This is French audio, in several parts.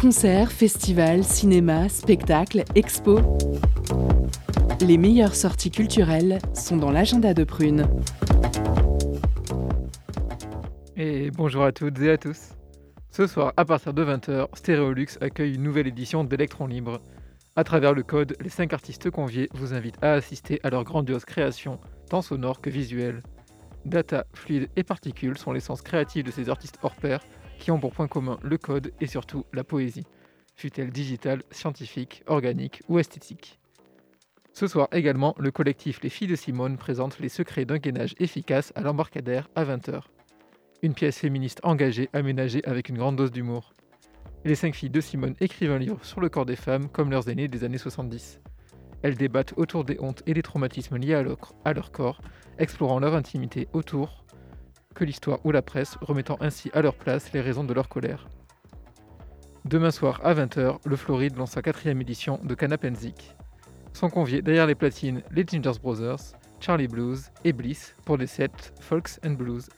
Concerts, festivals, cinéma, spectacles, expos. Les meilleures sorties culturelles sont dans l'agenda de Prune. Et bonjour à toutes et à tous. Ce soir, à partir de 20h, Stéréolux accueille une nouvelle édition d'Electron Libre. À travers le code, les 5 artistes conviés vous invitent à assister à leur grandiose création, tant sonore que visuelle. Data, fluide et particules sont l'essence créative de ces artistes hors pair qui ont pour point commun le code et surtout la poésie, fut-elle digitale, scientifique, organique ou esthétique. Ce soir également, le collectif Les Filles de Simone présente les secrets d'un gainage efficace à l'embarcadère à 20h. Une pièce féministe engagée, aménagée avec une grande dose d'humour. Les cinq filles de Simone écrivent un livre sur le corps des femmes comme leurs aînés des années 70. Elles débattent autour des hontes et des traumatismes liés à leur, à leur corps, explorant leur intimité autour que l'histoire ou la presse, remettant ainsi à leur place les raisons de leur colère. Demain soir à 20h, le Floride lance sa quatrième édition de Canapenzik. Sont conviés derrière les platines les Gingers Brothers, Charlie Blues et Bliss pour des sets Folks and Blues.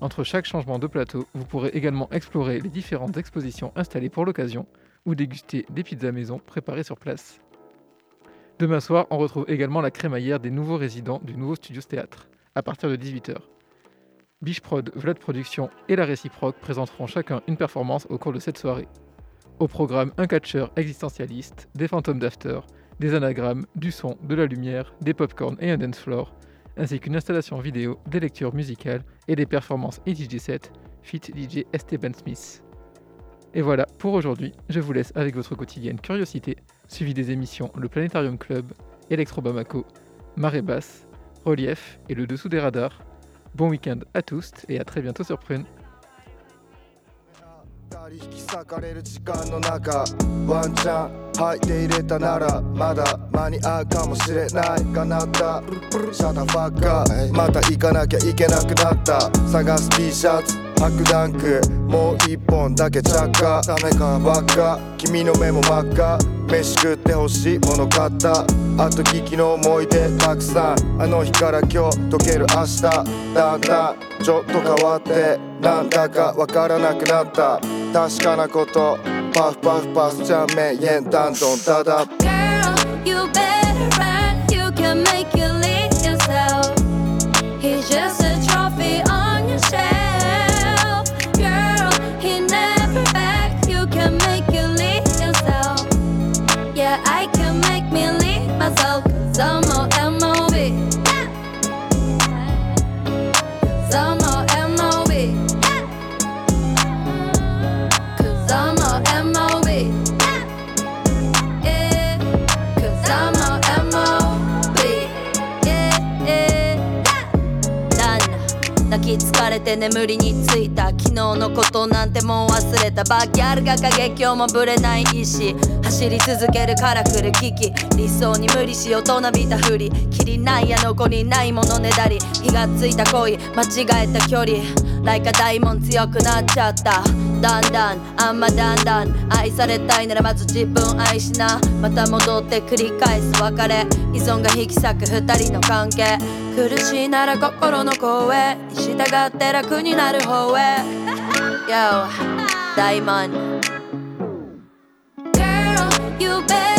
Entre chaque changement de plateau, vous pourrez également explorer les différentes expositions installées pour l'occasion ou déguster des pizzas maison préparées sur place. Demain soir, on retrouve également la crémaillère des nouveaux résidents du nouveau Studios Théâtre, à partir de 18h. Bichprod, Vlad Productions et La Réciproque présenteront chacun une performance au cours de cette soirée. Au programme, un catcheur existentialiste, des fantômes d'after, des anagrammes, du son, de la lumière, des popcorn et un dance floor, ainsi qu'une installation vidéo, des lectures musicales et des performances et DJ set, fit DJ Esteban Smith. Et voilà, pour aujourd'hui, je vous laisse avec votre quotidienne curiosité, suivi des émissions Le Planétarium Club, Electro Bamako, Marée Basse, Relief et Le Dessous des Radars. Bon week-end à tous et à très bientôt sur Prune. 引き裂かれる時間の中ワンチャン入って入れたならまだ間に合うかもしれないかなった。シャタファッカーまた行かなきゃいけなくなった。探す T シャツ白ダンクもう一本だけ着火。ダメかばっか。君の目も真っ赤。飯食って欲しいもの買った。あと聞きの思い出たくさん。あの日から今日溶ける明日だんだんちょっと変わってなんだかわからなくなった。確かなことパフパフパフちゃんめんんだんどんただ Girl, you better run. き疲れて眠りについた昨日のことなんてもう忘れたバギャルが過激今日もぶれない意志走り続けるカラフル危機。理想に無理し大人びたふりきりないや残りないものねだり。火がついた恋。間違えた距離。ライカ大門強くなっちゃった。だんだんあんまだんだん愛されたいならまず自分愛しな。また戻って繰り返す。別れ依存が引き裂く。2人の関係。苦しいなら心の声。従って楽になる方へ。Yo 大満。Girl, you better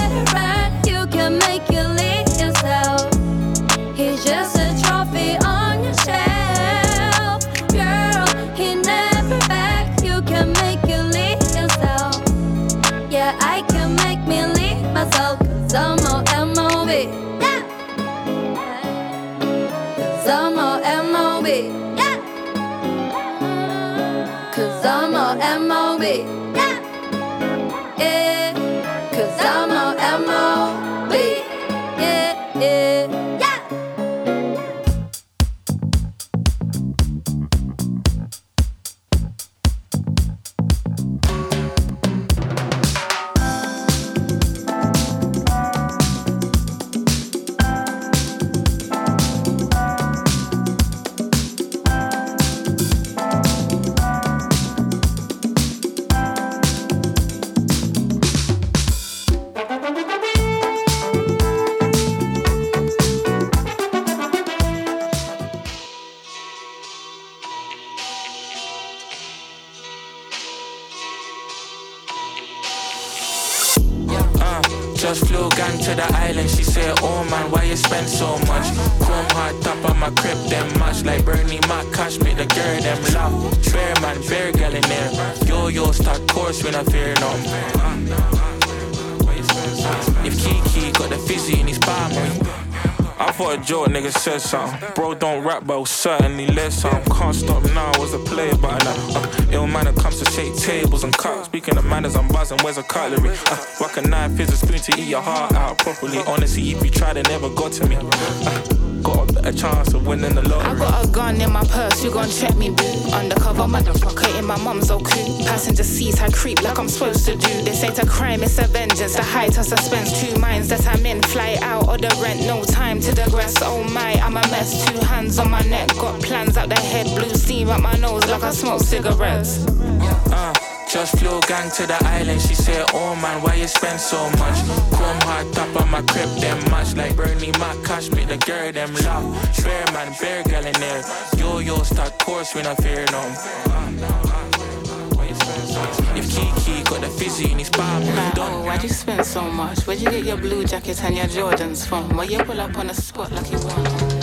where's a cutlery? Uh, rock a knife, here's a spoon to eat your heart out properly. Honestly, if you tried, it never got to me. Uh, got a better chance of winning the lottery. I got a gun in my purse, you gon' check me, boo. Undercover motherfucker in my mum's old coupe. Passenger seats, I creep like I'm supposed to do. This ain't a crime, it's a vengeance. The height of suspense, two minds that I'm in. Fly out or the rent, no time to digress. Oh my, I'm a mess. Two hands on my neck, got plans out the head. Blue steam up my nose like I smoke cigarettes. Just flew gang to the island. She said, Oh man, why you spend so much? Chrome hard top on my crib, them much like Bernie Mac cash, make the girl them laugh. Bear man, bear girl in there. Yo yo start course when I fear no. If Kiki got the fizzy in his palm, Like, oh, why'd you spend so much? Where'd you get your blue jacket and your Jordans from? Why you pull up on a spot like you want?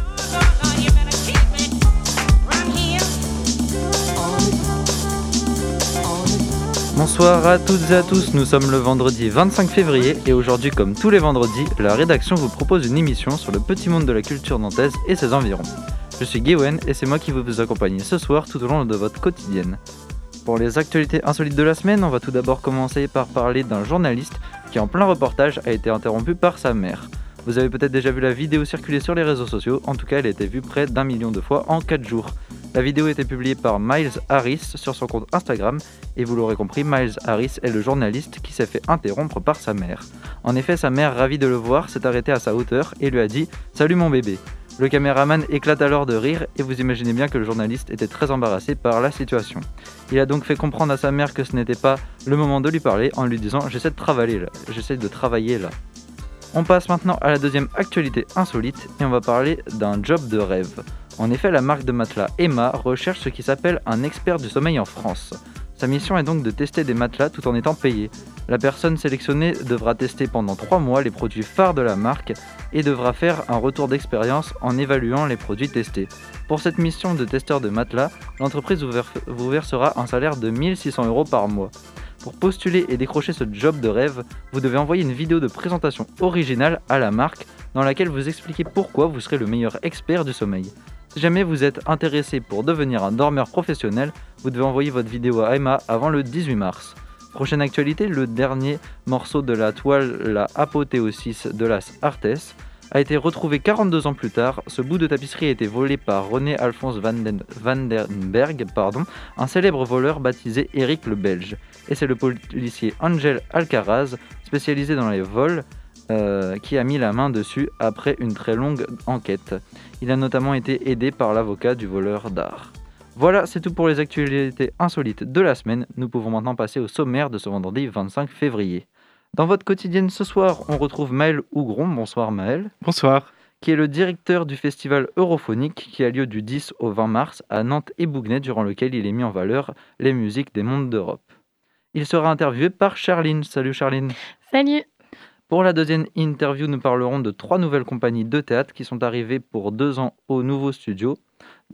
Bonsoir à toutes et à tous, nous sommes le vendredi 25 février et aujourd'hui comme tous les vendredis, la rédaction vous propose une émission sur le petit monde de la culture nantaise et ses environs. Je suis Gwen et c'est moi qui vais vous accompagner ce soir tout au long de votre quotidienne. Pour les actualités insolites de la semaine, on va tout d'abord commencer par parler d'un journaliste qui en plein reportage a été interrompu par sa mère. Vous avez peut-être déjà vu la vidéo circuler sur les réseaux sociaux, en tout cas elle a été vue près d'un million de fois en 4 jours. La vidéo a été publiée par Miles Harris sur son compte Instagram et vous l'aurez compris, Miles Harris est le journaliste qui s'est fait interrompre par sa mère. En effet, sa mère, ravie de le voir, s'est arrêtée à sa hauteur et lui a dit Salut mon bébé. Le caméraman éclate alors de rire et vous imaginez bien que le journaliste était très embarrassé par la situation. Il a donc fait comprendre à sa mère que ce n'était pas le moment de lui parler en lui disant J'essaie de travailler là, j'essaie de travailler là. On passe maintenant à la deuxième actualité insolite et on va parler d'un job de rêve. En effet, la marque de matelas Emma recherche ce qui s'appelle un expert du sommeil en France. Sa mission est donc de tester des matelas tout en étant payé. La personne sélectionnée devra tester pendant 3 mois les produits phares de la marque et devra faire un retour d'expérience en évaluant les produits testés. Pour cette mission de testeur de matelas, l'entreprise vous, ver- vous versera un salaire de 1600 euros par mois. Pour postuler et décrocher ce job de rêve, vous devez envoyer une vidéo de présentation originale à la marque dans laquelle vous expliquez pourquoi vous serez le meilleur expert du sommeil. Si jamais vous êtes intéressé pour devenir un dormeur professionnel, vous devez envoyer votre vidéo à Emma avant le 18 mars. Prochaine actualité, le dernier morceau de la toile, la apothéosis de las Artes, a été retrouvé 42 ans plus tard. Ce bout de tapisserie a été volé par René Alphonse van den, van den Berg, pardon, un célèbre voleur baptisé Eric le Belge. Et c'est le policier Angel Alcaraz, spécialisé dans les vols, euh, qui a mis la main dessus après une très longue enquête. Il a notamment été aidé par l'avocat du voleur d'art. Voilà, c'est tout pour les actualités insolites de la semaine. Nous pouvons maintenant passer au sommaire de ce vendredi 25 février. Dans votre quotidienne ce soir, on retrouve Maël Hougron. Bonsoir Maël. Bonsoir. Qui est le directeur du festival Europhonique qui a lieu du 10 au 20 mars à Nantes et Bougnay, durant lequel il est mis en valeur les musiques des mondes d'Europe. Il sera interviewé par Charline. Salut Charline. Salut Pour la deuxième interview, nous parlerons de trois nouvelles compagnies de théâtre qui sont arrivées pour deux ans au nouveau studio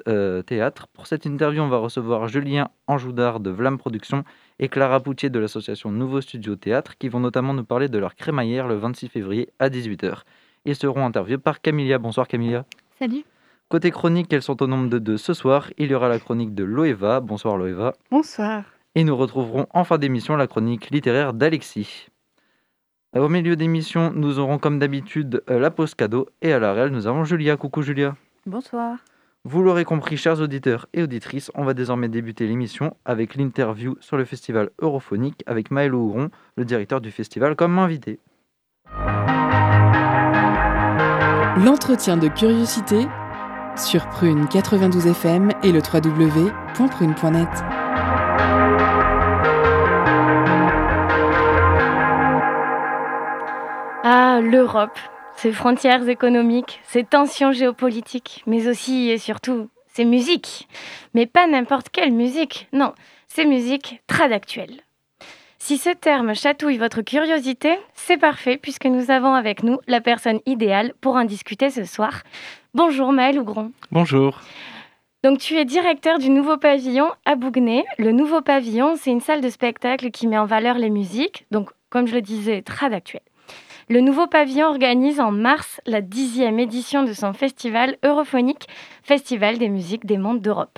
euh, théâtre. Pour cette interview, on va recevoir Julien Anjoudard de Vlam Productions et Clara Poutier de l'association Nouveau Studio Théâtre qui vont notamment nous parler de leur crémaillère le 26 février à 18h. Ils seront interviewés par Camilia. Bonsoir Camilia. Salut Côté chronique, elles sont au nombre de deux ce soir. Il y aura la chronique de Loeva. Bonsoir Loeva. Bonsoir Et nous retrouverons en fin d'émission la chronique littéraire d'Alexis. Au milieu d'émission, nous aurons comme d'habitude euh, la pause cadeau et à la réelle, nous avons Julia. Coucou Julia. Bonsoir Vous l'aurez compris, chers auditeurs et auditrices, on va désormais débuter l'émission avec l'interview sur le festival Europhonique avec Maël Houron, le directeur du festival, comme invité. L'entretien de curiosité sur Prune 92 FM et le www.prune.net. Ah, l'Europe, ses frontières économiques, ses tensions géopolitiques, mais aussi et surtout ses musiques. Mais pas n'importe quelle musique, non, ces musiques très actuelles. Si ce terme chatouille votre curiosité, c'est parfait puisque nous avons avec nous la personne idéale pour en discuter ce soir. Bonjour Maël Ougron. Bonjour. Donc tu es directeur du Nouveau Pavillon à Bougnay. Le Nouveau Pavillon, c'est une salle de spectacle qui met en valeur les musiques, donc comme je le disais, très actuelles. Le Nouveau Pavillon organise en mars la dixième édition de son festival europhonique, Festival des musiques des mondes d'Europe.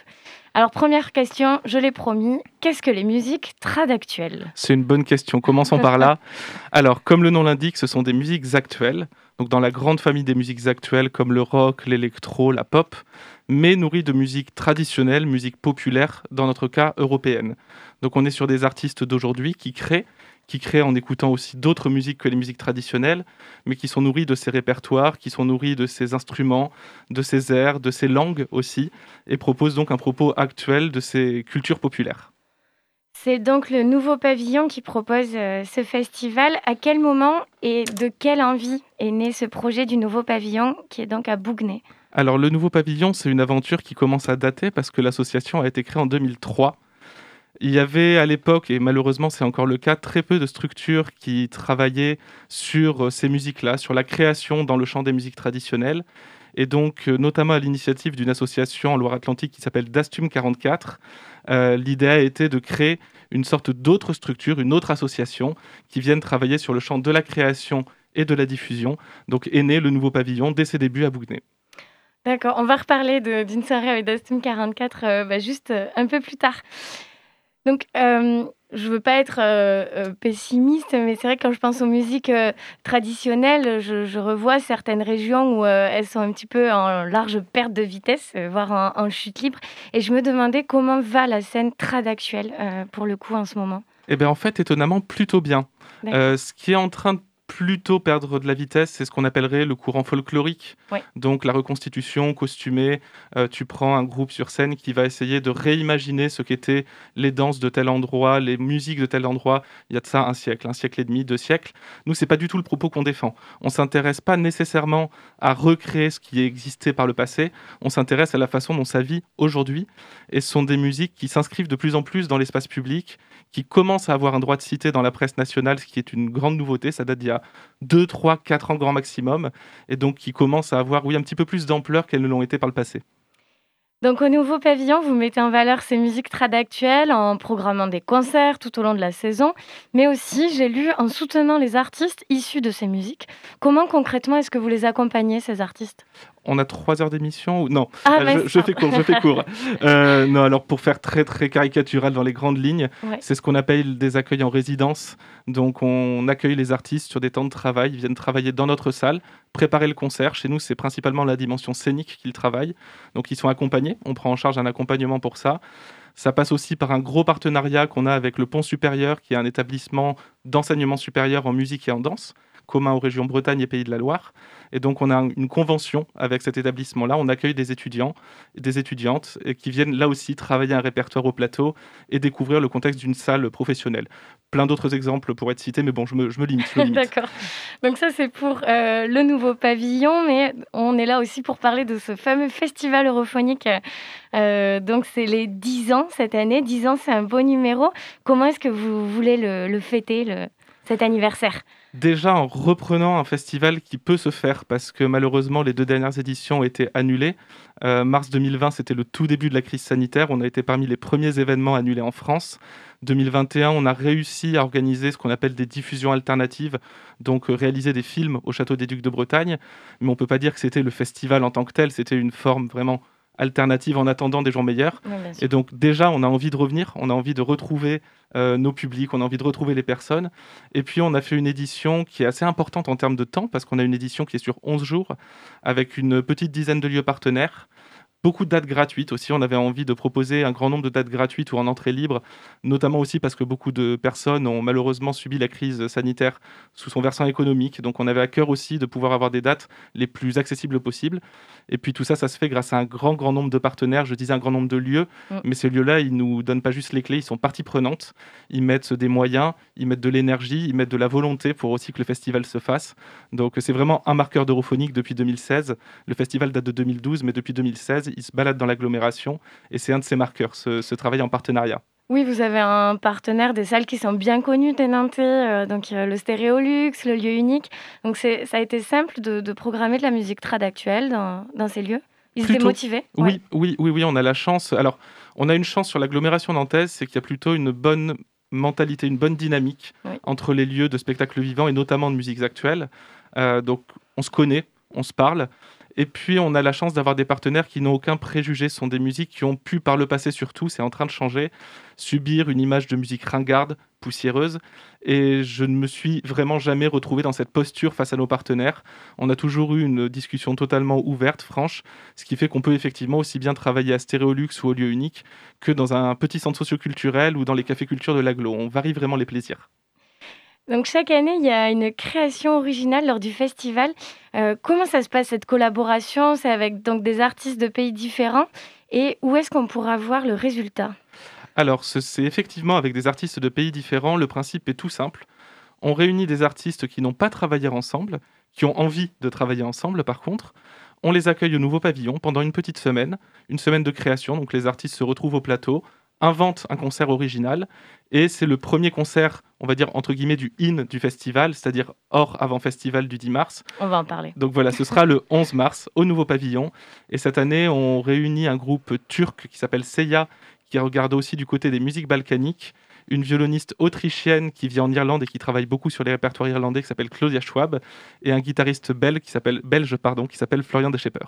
Alors première question, je l'ai promis, qu'est-ce que les musiques trad actuelles? C'est une bonne question. Commençons par là. Alors, comme le nom l'indique, ce sont des musiques actuelles. Donc, dans la grande famille des musiques actuelles, comme le rock, l'électro, la pop, mais nourries de musique traditionnelle, musique populaire, dans notre cas européenne. Donc, on est sur des artistes d'aujourd'hui qui créent qui créent en écoutant aussi d'autres musiques que les musiques traditionnelles, mais qui sont nourris de ces répertoires, qui sont nourris de ces instruments, de ces airs, de ces langues aussi, et proposent donc un propos actuel de ces cultures populaires. C'est donc le nouveau pavillon qui propose euh, ce festival. À quel moment et de quelle envie est né ce projet du nouveau pavillon qui est donc à Bougnay Alors le nouveau pavillon, c'est une aventure qui commence à dater parce que l'association a été créée en 2003 il y avait à l'époque, et malheureusement c'est encore le cas, très peu de structures qui travaillaient sur euh, ces musiques-là, sur la création dans le champ des musiques traditionnelles. Et donc, euh, notamment à l'initiative d'une association en Loire-Atlantique qui s'appelle Dastum 44, euh, l'idée a été de créer une sorte d'autre structure, une autre association qui vienne travailler sur le champ de la création et de la diffusion. Donc est né le nouveau pavillon dès ses débuts à Bougnay. D'accord, on va reparler d'une soirée avec Dastum 44 bah, juste un peu plus tard. Donc, euh, je veux pas être euh, euh, pessimiste, mais c'est vrai que quand je pense aux musiques euh, traditionnelles, je, je, revois certaines régions où elles sont un petit peu en large perte de vitesse, voire en, en, chute libre. Et je me demandais comment va la scène trad actuelle pour le coup en ce moment. Eh bien, en fait, étonnamment, plutôt bien. ce qui est en train de plutôt perdre de la vitesse, c'est ce qu'on appellerait le courant folklorique. Donc la reconstitution costumée, euh, tu prends un groupe sur scène qui va essayer de réimaginer ce qu'étaient les danses de tel endroit, les musiques de tel endroit, il y a de ça un siècle, un siècle et demi, deux siècles. Nous, c'est pas du tout le propos qu'on défend. On s'intéresse pas nécessairement à recréer ce qui existait par le passé, on s'intéresse à la façon dont ça vit aujourd'hui. Et ce sont des musiques qui s'inscrivent de plus en plus dans l'espace public, qui commencent à avoir un droit de cité dans la presse nationale, ce qui est une grande nouveauté, ça date d'il y a 2, 3, 4 ans grand maximum, et donc qui commencent à avoir oui, un petit peu plus d'ampleur qu'elles ne l'ont été par le passé. Donc au nouveau pavillon, vous mettez en valeur ces musiques trad actuelles en programmant des concerts tout au long de la saison, mais aussi, j'ai lu, en soutenant les artistes issus de ces musiques. Comment concrètement est-ce que vous les accompagnez, ces artistes? On a trois heures d'émission ou non? Ah, je, je, fais court, je fais court. euh, non, alors pour faire très très caricatural dans les grandes lignes, ouais. c'est ce qu'on appelle des accueils en résidence. Donc on accueille les artistes sur des temps de travail, ils viennent travailler dans notre salle, préparer le concert. Chez nous, c'est principalement la dimension scénique qu'ils travaillent. Donc ils sont accompagnés, on prend en charge un accompagnement pour ça. Ça passe aussi par un gros partenariat qu'on a avec le Pont Supérieur, qui est un établissement d'enseignement supérieur en musique et en danse commun aux régions Bretagne et Pays de la Loire. Et donc, on a une convention avec cet établissement-là. On accueille des étudiants et des étudiantes et qui viennent là aussi travailler un répertoire au plateau et découvrir le contexte d'une salle professionnelle. Plein d'autres exemples pourraient être cités, mais bon, je me, je me limite. limite. D'accord. Donc, ça, c'est pour euh, le nouveau pavillon, mais on est là aussi pour parler de ce fameux festival europhonique. Euh, donc, c'est les 10 ans cette année. 10 ans, c'est un beau numéro. Comment est-ce que vous voulez le, le fêter, le, anniversaire déjà en reprenant un festival qui peut se faire parce que malheureusement les deux dernières éditions ont été annulées. Euh, mars 2020, c'était le tout début de la crise sanitaire. On a été parmi les premiers événements annulés en France. 2021, on a réussi à organiser ce qu'on appelle des diffusions alternatives, donc euh, réaliser des films au Château des Ducs de Bretagne. Mais on ne peut pas dire que c'était le festival en tant que tel, c'était une forme vraiment alternative en attendant des jours meilleurs. Oui, et donc déjà, on a envie de revenir, on a envie de retrouver euh, nos publics, on a envie de retrouver les personnes. Et puis on a fait une édition qui est assez importante en termes de temps, parce qu'on a une édition qui est sur 11 jours, avec une petite dizaine de lieux partenaires Beaucoup de dates gratuites aussi. On avait envie de proposer un grand nombre de dates gratuites ou en entrée libre, notamment aussi parce que beaucoup de personnes ont malheureusement subi la crise sanitaire sous son versant économique. Donc on avait à cœur aussi de pouvoir avoir des dates les plus accessibles possibles. Et puis tout ça, ça se fait grâce à un grand, grand nombre de partenaires. Je disais un grand nombre de lieux, Mm. mais ces lieux-là, ils nous donnent pas juste les clés, ils sont partie prenante. Ils mettent des moyens, ils mettent de l'énergie, ils mettent de la volonté pour aussi que le festival se fasse. Donc c'est vraiment un marqueur d'europhonique depuis 2016. Le festival date de 2012, mais depuis 2016, il se balade dans l'agglomération et c'est un de ces marqueurs, ce, ce travail en partenariat. Oui, vous avez un partenaire des salles qui sont bien connues des Nantais, euh, donc euh, le Stéréolux, le lieu unique. Donc ça a été simple de, de programmer de la musique trad actuelle dans, dans ces lieux. Ils étaient Plutôt. motivés Oui, oui, oui, oui, on a la chance. Alors, on a une chance sur l'agglomération nantaise, c'est qu'il y a plutôt une bonne mentalité, une bonne dynamique Oui. entre les lieux de spectacle vivant et notamment de musiques actuelles. Euh, donc, on se connaît, on se parle. Et puis, on a la chance d'avoir des partenaires qui n'ont aucun préjugé. Ce sont des musiques qui ont pu, par le passé surtout, c'est en train de changer, subir une image de musique ringarde, poussiéreuse. Et je ne me suis vraiment jamais retrouvé dans cette posture face à nos partenaires. On a toujours eu une discussion totalement ouverte, franche, ce qui fait qu'on peut effectivement aussi bien travailler à Stéréolux ou au lieu unique que dans un petit centre socioculturel ou dans les cafés culture de l'aglo. On varie vraiment les plaisirs. Donc chaque année, il y a une création originale lors du festival. Euh, comment ça se passe cette collaboration? C'est avec donc des artistes de pays différents. Et où est-ce qu'on pourra voir le résultat? Alors, ce- c'est effectivement avec des artistes de pays différents. Le principe est tout simple. On réunit des artistes qui n'ont pas travaillé ensemble, qui ont envie de travailler ensemble par contre. On les accueille au nouveau pavillon pendant une petite semaine, une semaine de création. Donc les artistes se retrouvent au plateau, inventent un concert original. Et c'est le premier concert, on va dire entre guillemets, du in du festival, c'est-à-dire hors avant-festival du 10 mars. On va en parler. Donc voilà, ce sera le 11 mars au nouveau pavillon. Et cette année, on réunit un groupe turc qui s'appelle Seya, qui regarde aussi du côté des musiques balkaniques, une violoniste autrichienne qui vit en Irlande et qui travaille beaucoup sur les répertoires irlandais, qui s'appelle Claudia Schwab, et un guitariste belge qui s'appelle belge pardon, qui s'appelle Florian Deschepper.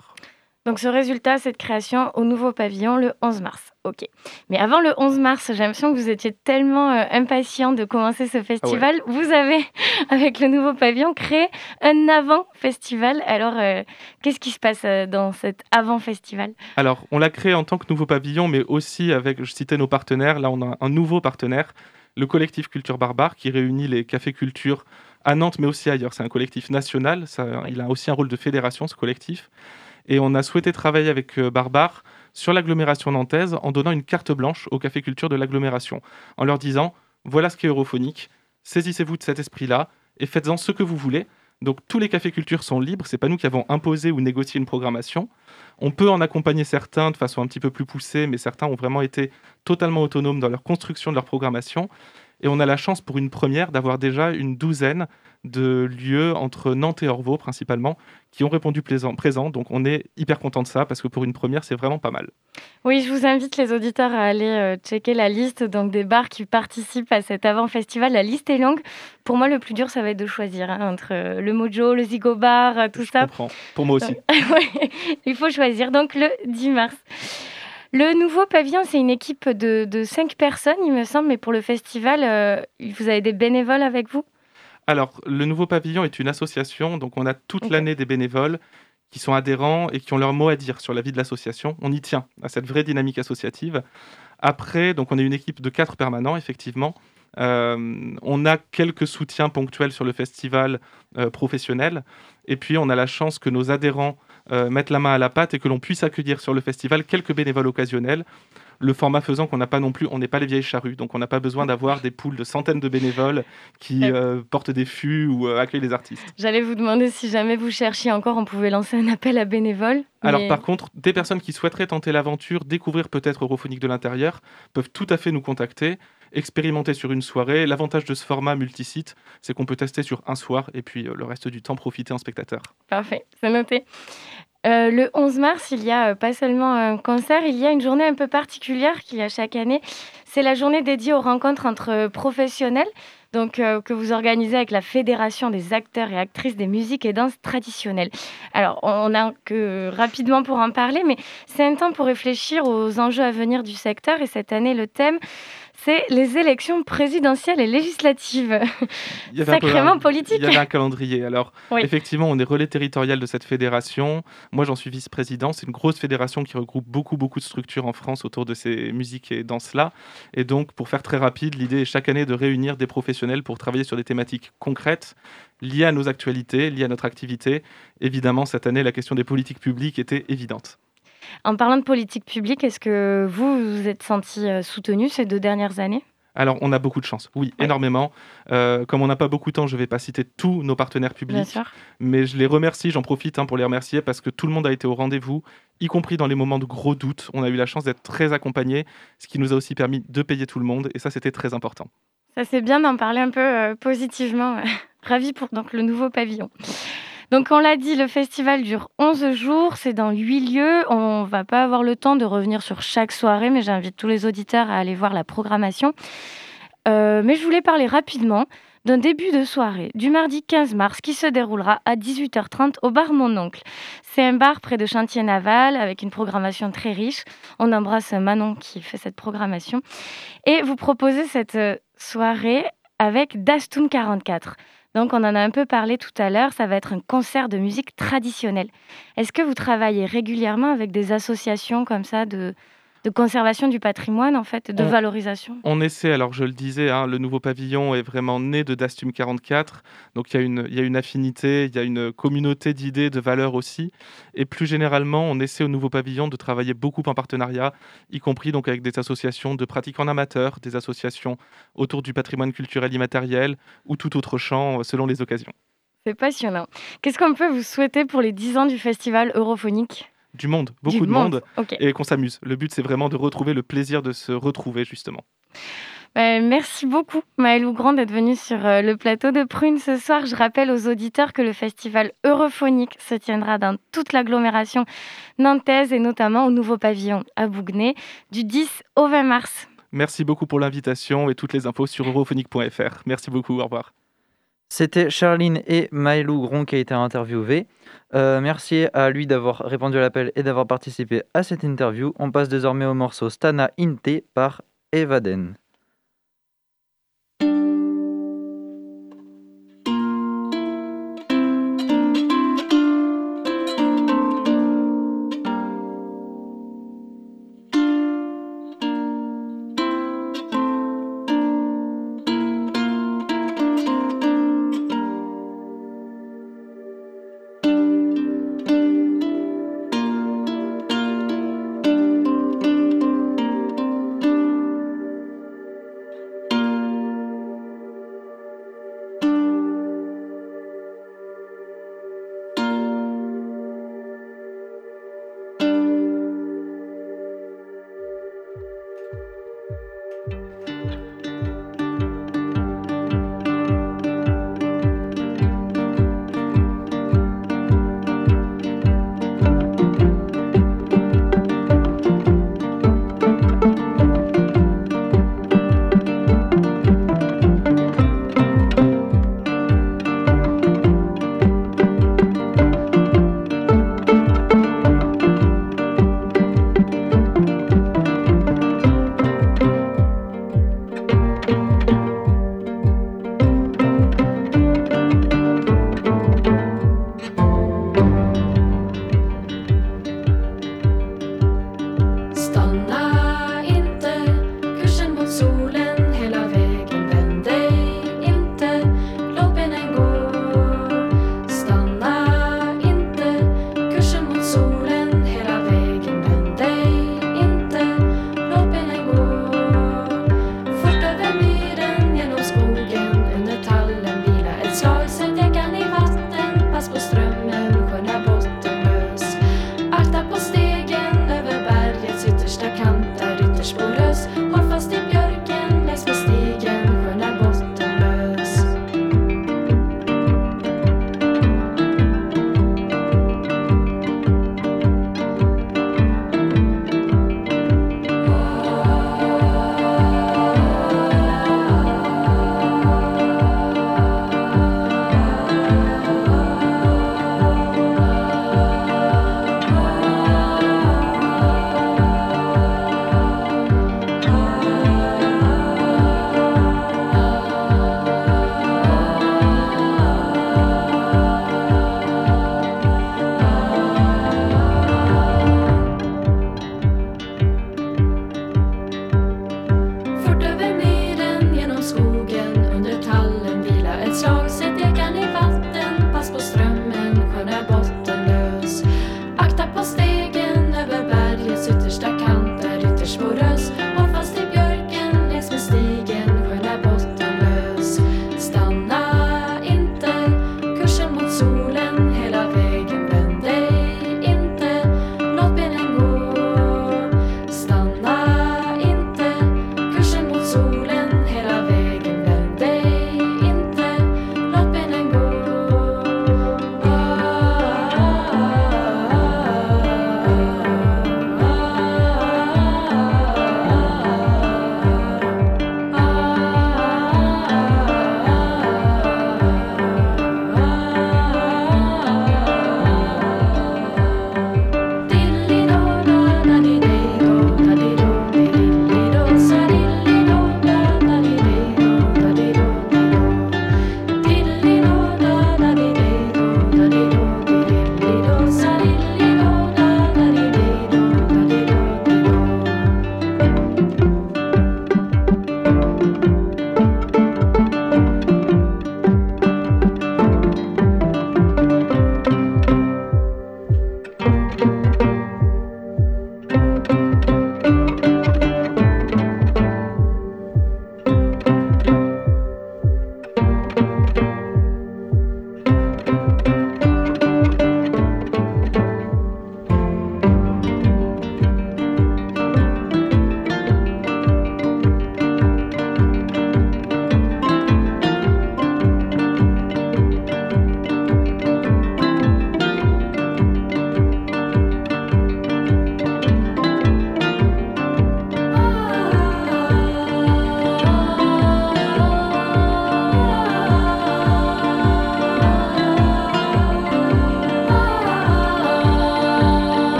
Donc ce résultat, cette création au nouveau pavillon le 11 mars. Ok. Mais avant le 11 mars, j'ai l'impression que vous étiez tellement euh, impatient de commencer ce festival. Vous avez, avec le nouveau pavillon, créé un avant-festival. Alors, euh, qu'est-ce qui se passe euh, dans cet avant-festival? Alors, on l'a créé en tant que nouveau pavillon, mais aussi avec, je citais nos partenaires, là on a un nouveau partenaire, le collectif Culture Barbare, qui réunit les cafés culture à Nantes, mais aussi ailleurs. C'est un collectif national, ça, il a aussi un rôle de fédération, ce collectif. Et on a souhaité travailler avec euh, Barbare sur l'agglomération nantaise en donnant une carte blanche aux cafés culture de l'agglomération, en leur disant, voilà ce qu'est Europhonique, saisissez-vous de cet esprit-là et faites-en ce que vous voulez. Donc tous les cafés culture sont libres, c'est pas nous qui avons imposé ou négocié une programmation. On peut en accompagner certains de façon un petit peu plus poussée, mais certains ont vraiment été totalement autonomes dans leur construction de leur programmation. Et on a la chance pour une première d'avoir déjà une douzaine de lieux entre Nantes et Orvaux principalement qui ont répondu plaisant- présent. Donc on est hyper content de ça parce que pour une première, c'est vraiment pas mal. Oui, je vous invite les auditeurs à aller euh, checker la liste donc des bars qui participent à cet avant-festival. La liste est longue. Pour moi, le plus dur, ça va être de choisir hein, entre euh, le Mojo, le Zigo Bar, euh, tout Je ça. comprends. Pour moi aussi. Il faut choisir. Donc le 10 mars. Le nouveau pavillon, c'est une équipe de, de 5 personnes, il me semble, mais pour le festival, euh, vous avez des bénévoles avec vous? Alors, le nouveau pavillon est une association, donc on a toute l'année des bénévoles qui sont adhérents et qui ont leur mot à dire sur la vie de l'association. On y tient à cette vraie dynamique associative. Après, donc on est une équipe de quatre permanents, effectivement. Euh, on a quelques soutiens ponctuels sur le festival euh, professionnel. Et puis, on a la chance que nos adhérents euh, mettent la main à la pâte et que l'on puisse accueillir sur le festival quelques bénévoles occasionnels. Le format faisant qu'on n'a pas non plus, on n'est pas les vieilles charrues, donc on n'a pas besoin d'avoir des poules de centaines de bénévoles qui euh, portent des fûts ou euh, accueillent les artistes. J'allais vous demander si jamais vous cherchiez encore, on pouvait lancer un appel à bénévoles. Alors par contre, des personnes qui souhaiteraient tenter l'aventure, découvrir peut-être Europhonique de l'intérieur, peuvent tout à fait nous contacter, expérimenter sur une soirée. L'avantage de ce format multisite, c'est qu'on peut tester sur un soir et puis euh, le reste du temps profiter en spectateur. Parfait, c'est noté. Euh, le 11 mars, il y a euh, pas seulement un concert, il y a une journée un peu particulière qu'il y a chaque année. C'est la journée dédiée aux rencontres entre euh, professionnels, donc que vous organisez avec la Fédération des acteurs et actrices des musiques et danses traditionnelles. Alors, on n'a que rapidement pour en parler, mais c'est un temps pour réfléchir aux enjeux à venir du secteur. Et cette année, le thème, c'est les élections présidentielles et législatives. Il y avait Sacrément un- politique. Il y avait un calendrier. Alors, Oui. effectivement, on est relais territorial de cette fédération. Moi, j'en suis vice-président. C'est une grosse fédération qui regroupe beaucoup, beaucoup de structures en France autour de ces musiques et danses-là. Et donc, pour faire très rapide, l'idée est chaque année de réunir des professionnels pour travailler sur des thématiques concrètes liées à nos actualités, liées à notre activité. Évidemment, cette année, la question des politiques publiques était évidente. En parlant de politique publique, est-ce que vous vous êtes senti euh, soutenu ces deux dernières années? Alors, on a beaucoup de chance. Oui, énormément. Euh, comme on n'a pas beaucoup de temps, je ne vais pas citer tous nos partenaires publics. Bien sûr. Mais je les remercie, j'en profite hein, pour les remercier parce que tout le monde a été au rendez-vous, y compris dans les moments de gros doutes. On a eu la chance d'être très accompagnés, ce qui nous a aussi permis de payer tout le monde. Et ça, c'était très important. Ça c'est bien d'en parler un peu euh, positivement. Ravi pour donc le nouveau pavillon. Donc on l'a dit, le festival dure 11 jours, c'est dans 8 lieux. On va pas avoir le temps de revenir sur chaque soirée, mais j'invite tous les auditeurs à aller voir la programmation. Euh, mais je voulais parler rapidement d'un début de soirée du mardi 15 mars qui se déroulera à 18h30 au bar Mon Oncle. C'est un bar près de Chantier Naval avec une programmation très riche. On embrasse Manon qui fait cette programmation. Et vous proposez cette euh, soirée avec Dastum 44. Donc on en a un peu parlé tout à l'heure, ça va être un concert de musique traditionnelle. Est-ce que vous travaillez régulièrement avec des associations comme ça de, de conservation du patrimoine, en fait, de On- valorisation On essaie, alors je le disais, hein, le nouveau pavillon est vraiment né de Dastum 44. Donc il y, a une- il y a une affinité, il y a une communauté d'idées, de valeurs aussi. Et plus généralement, on essaie au nouveau pavillon de travailler beaucoup en partenariat, y compris donc avec des associations de pratiquants amateurs, des associations autour du patrimoine culturel immatériel ou tout autre champ euh, selon les occasions. C'est passionnant. Qu'est-ce qu'on peut vous souhaiter pour les 10 ans du festival europhonique? Du monde, beaucoup Du de monde, et qu'on s'amuse. Le but, c'est vraiment de retrouver le plaisir de se retrouver, justement. Ben, merci beaucoup, Maëlle Ougrand, d'être venue sur euh, le plateau de Prune ce soir. Je rappelle aux auditeurs que le festival Europhonique se tiendra dans toute l'agglomération nantaise et notamment au nouveau pavillon à Bougnay du 10 au 20 mars. Merci beaucoup pour l'invitation et toutes les infos sur europhonique.fr. Merci beaucoup, au revoir. C'était Charline et Maëlou Gron qui a été interviewé. Euh, merci à lui d'avoir répondu à l'appel et d'avoir participé à cette interview. On passe désormais au morceau Stana Inte par Evaden.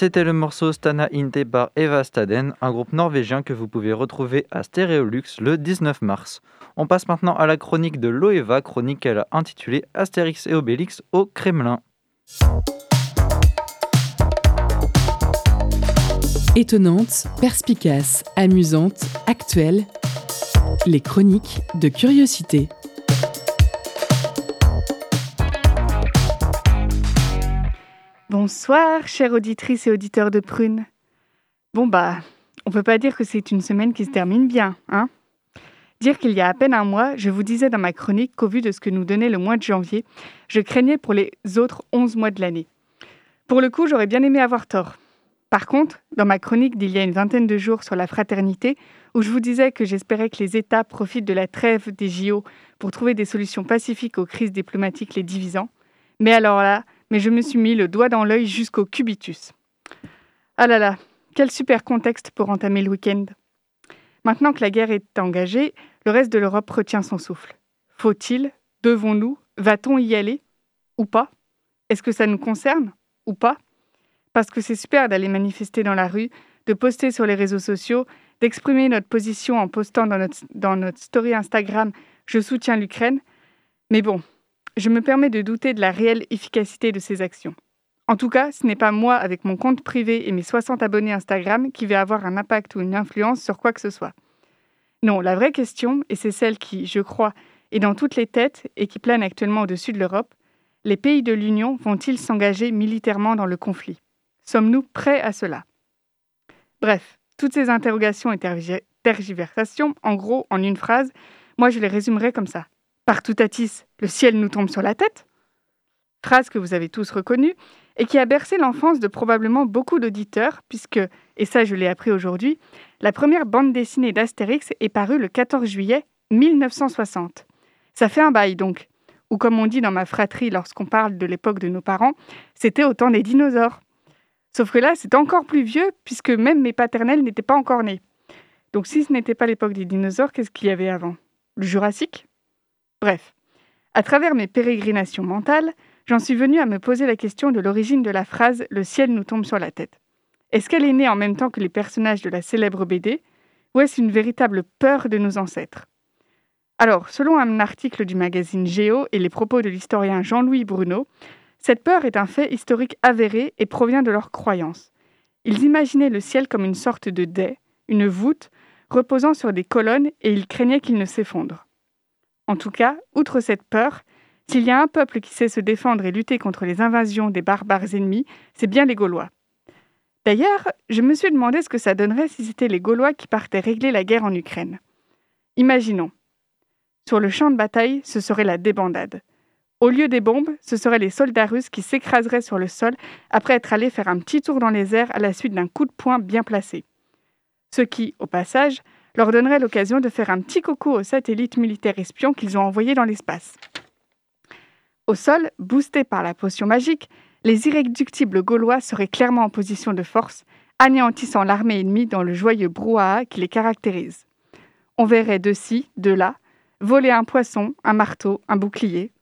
C'était le morceau Stana Inte par Eva Staden, un groupe norvégien que vous pouvez retrouver à Stéréolux le 19 mars. On passe maintenant à la chronique de Loeva, chronique qu'elle a intitulée Astérix et Obélix au Kremlin. Étonnante, perspicace, amusante, actuelle, les chroniques de curiosité. Bonsoir, chères auditrices et auditeurs de Prune. Bon bah, on peut pas dire que c'est une semaine qui se termine bien, hein Dire qu'il y a à peine un mois, je vous disais dans ma chronique qu'au vu de ce que nous donnait le mois de janvier, je craignais pour les autres 11 mois de l'année. Pour le coup, j'aurais bien aimé avoir tort. Par contre, dans ma chronique d'il y a une vingtaine de jours sur la fraternité, où je vous disais que j'espérais que les États profitent de la trêve des JO pour trouver des solutions pacifiques aux crises diplomatiques les divisant, mais alors là, mais je me suis mis le doigt dans l'œil jusqu'au cubitus. Ah là là, quel super contexte pour entamer le week-end. Maintenant que la guerre est engagée, le reste de l'Europe retient son souffle. Faut-il Devons-nous Va-t-on y aller Ou pas? Est-ce que ça nous concerne Ou pas? Parce que c'est super d'aller manifester dans la rue, de poster sur les réseaux sociaux, d'exprimer notre position en postant dans notre, dans notre story Instagram Je soutiens l'Ukraine. Mais bon, je me permets de douter de la réelle efficacité de ces actions. En tout cas, ce n'est pas moi, avec mon compte privé et mes 60 abonnés Instagram, qui vais avoir un impact ou une influence sur quoi que ce soit. Non, la vraie question, et c'est celle qui, je crois, est dans toutes les têtes et qui plane actuellement au-dessus de l'Europe, les pays de l'Union vont-ils s'engager militairement dans le conflit? Sommes-nous prêts à cela? Bref, toutes ces interrogations et tergiversations, en gros, en une phrase, moi je les résumerai comme ça. Par Toutatis, le ciel nous tombe sur la tête Phrase que vous avez tous reconnue et qui a bercé l'enfance de probablement beaucoup d'auditeurs, puisque, et ça je l'ai appris aujourd'hui, la première bande dessinée d'Astérix est parue le 14 juillet 1960. Ça fait un bail donc. Ou comme on dit dans ma fratrie lorsqu'on parle de l'époque de nos parents, c'était au temps des dinosaures. Sauf que là, c'est encore plus vieux, puisque même mes paternels n'étaient pas encore nés. Donc si ce n'était pas l'époque des dinosaures, qu'est-ce qu'il y avait avant? Le Jurassique? Bref, à travers mes pérégrinations mentales, j'en suis venue à me poser la question de l'origine de la phrase Le ciel nous tombe sur la tête. Est-ce qu'elle est née en même temps que les personnages de la célèbre BD ou est-ce une véritable peur de nos ancêtres? Alors, selon un article du magazine Géo et les propos de l'historien Jean-Louis Bruno, cette peur est un fait historique avéré et provient de leurs croyances. Ils imaginaient le ciel comme une sorte de dais, une voûte, reposant sur des colonnes et ils craignaient qu'il ne s'effondre. En tout cas, outre cette peur, s'il y a un peuple qui sait se défendre et lutter contre les invasions des barbares ennemis, c'est bien les Gaulois. D'ailleurs, je me suis demandé ce que ça donnerait si c'était les Gaulois qui partaient régler la guerre en Ukraine. Imaginons. Sur le champ de bataille, ce serait la débandade. Au lieu des bombes, ce seraient les soldats russes qui s'écraseraient sur le sol après être allés faire un petit tour dans les airs à la suite d'un coup de poing bien placé. Ce qui, au passage, leur donnerait l'occasion de faire un petit coucou aux satellites militaires espions qu'ils ont envoyés dans l'espace. Au sol, boostés par la potion magique, les irréductibles Gaulois seraient clairement en position de force, anéantissant l'armée ennemie dans le joyeux brouhaha qui les caractérise. On verrait de ci, de là, voler un poisson, un marteau, un bouclier.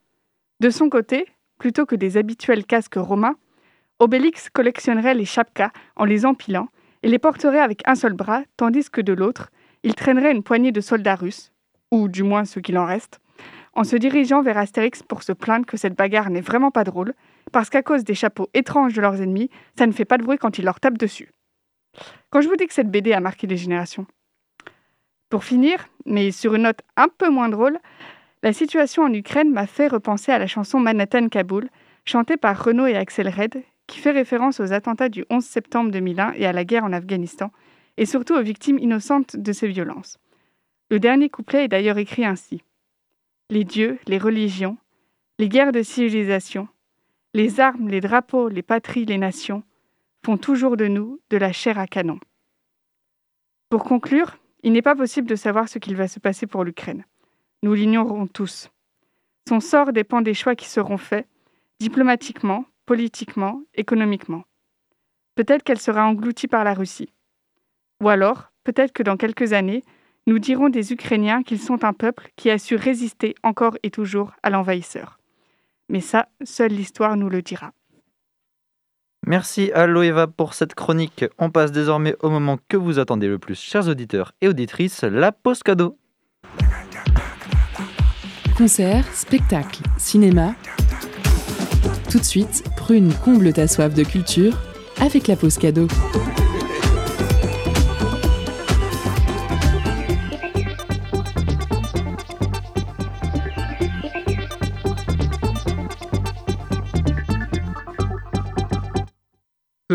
De son côté, plutôt que des habituels casques romains, Obélix collectionnerait les chapkas en les empilant et les porterait avec un seul bras, tandis que de l'autre, il traînerait une poignée de soldats russes, ou du moins ceux qu'il en reste, en se dirigeant vers Astérix pour se plaindre que cette bagarre n'est vraiment pas drôle, parce qu'à cause des chapeaux étranges de leurs ennemis, ça ne fait pas de bruit quand ils leur tapent dessus. Quand je vous dis que cette BD a marqué des générations. Pour finir, mais sur une note un peu moins drôle, la situation en Ukraine m'a fait repenser à la chanson Manhattan Kaboul, chantée par Renaud et Axel Red, qui fait référence aux attentats du 11 septembre 2001 et à la guerre en Afghanistan, et surtout aux victimes innocentes de ces violences. Le dernier couplet est d'ailleurs écrit ainsi. Les dieux, les religions, les guerres de civilisation, les armes, les drapeaux, les patries, les nations font toujours de nous de la chair à canon. Pour conclure, il n'est pas possible de savoir ce qu'il va se passer pour l'Ukraine. Nous l'ignorons tous. Son sort dépend des choix qui seront faits, diplomatiquement, politiquement, économiquement. Peut-être qu'elle sera engloutie par la Russie. Ou alors, peut-être que dans quelques années, nous dirons des Ukrainiens qu'ils sont un peuple qui a su résister encore et toujours à l'envahisseur. Mais ça, seule l'histoire nous le dira. Merci à Loeva pour cette chronique. On passe désormais au moment que vous attendez le plus, chers auditeurs et auditrices, la pause cadeau. Concert, spectacle, cinéma. Tout de suite, Prune comble ta soif de culture avec la pause cadeau.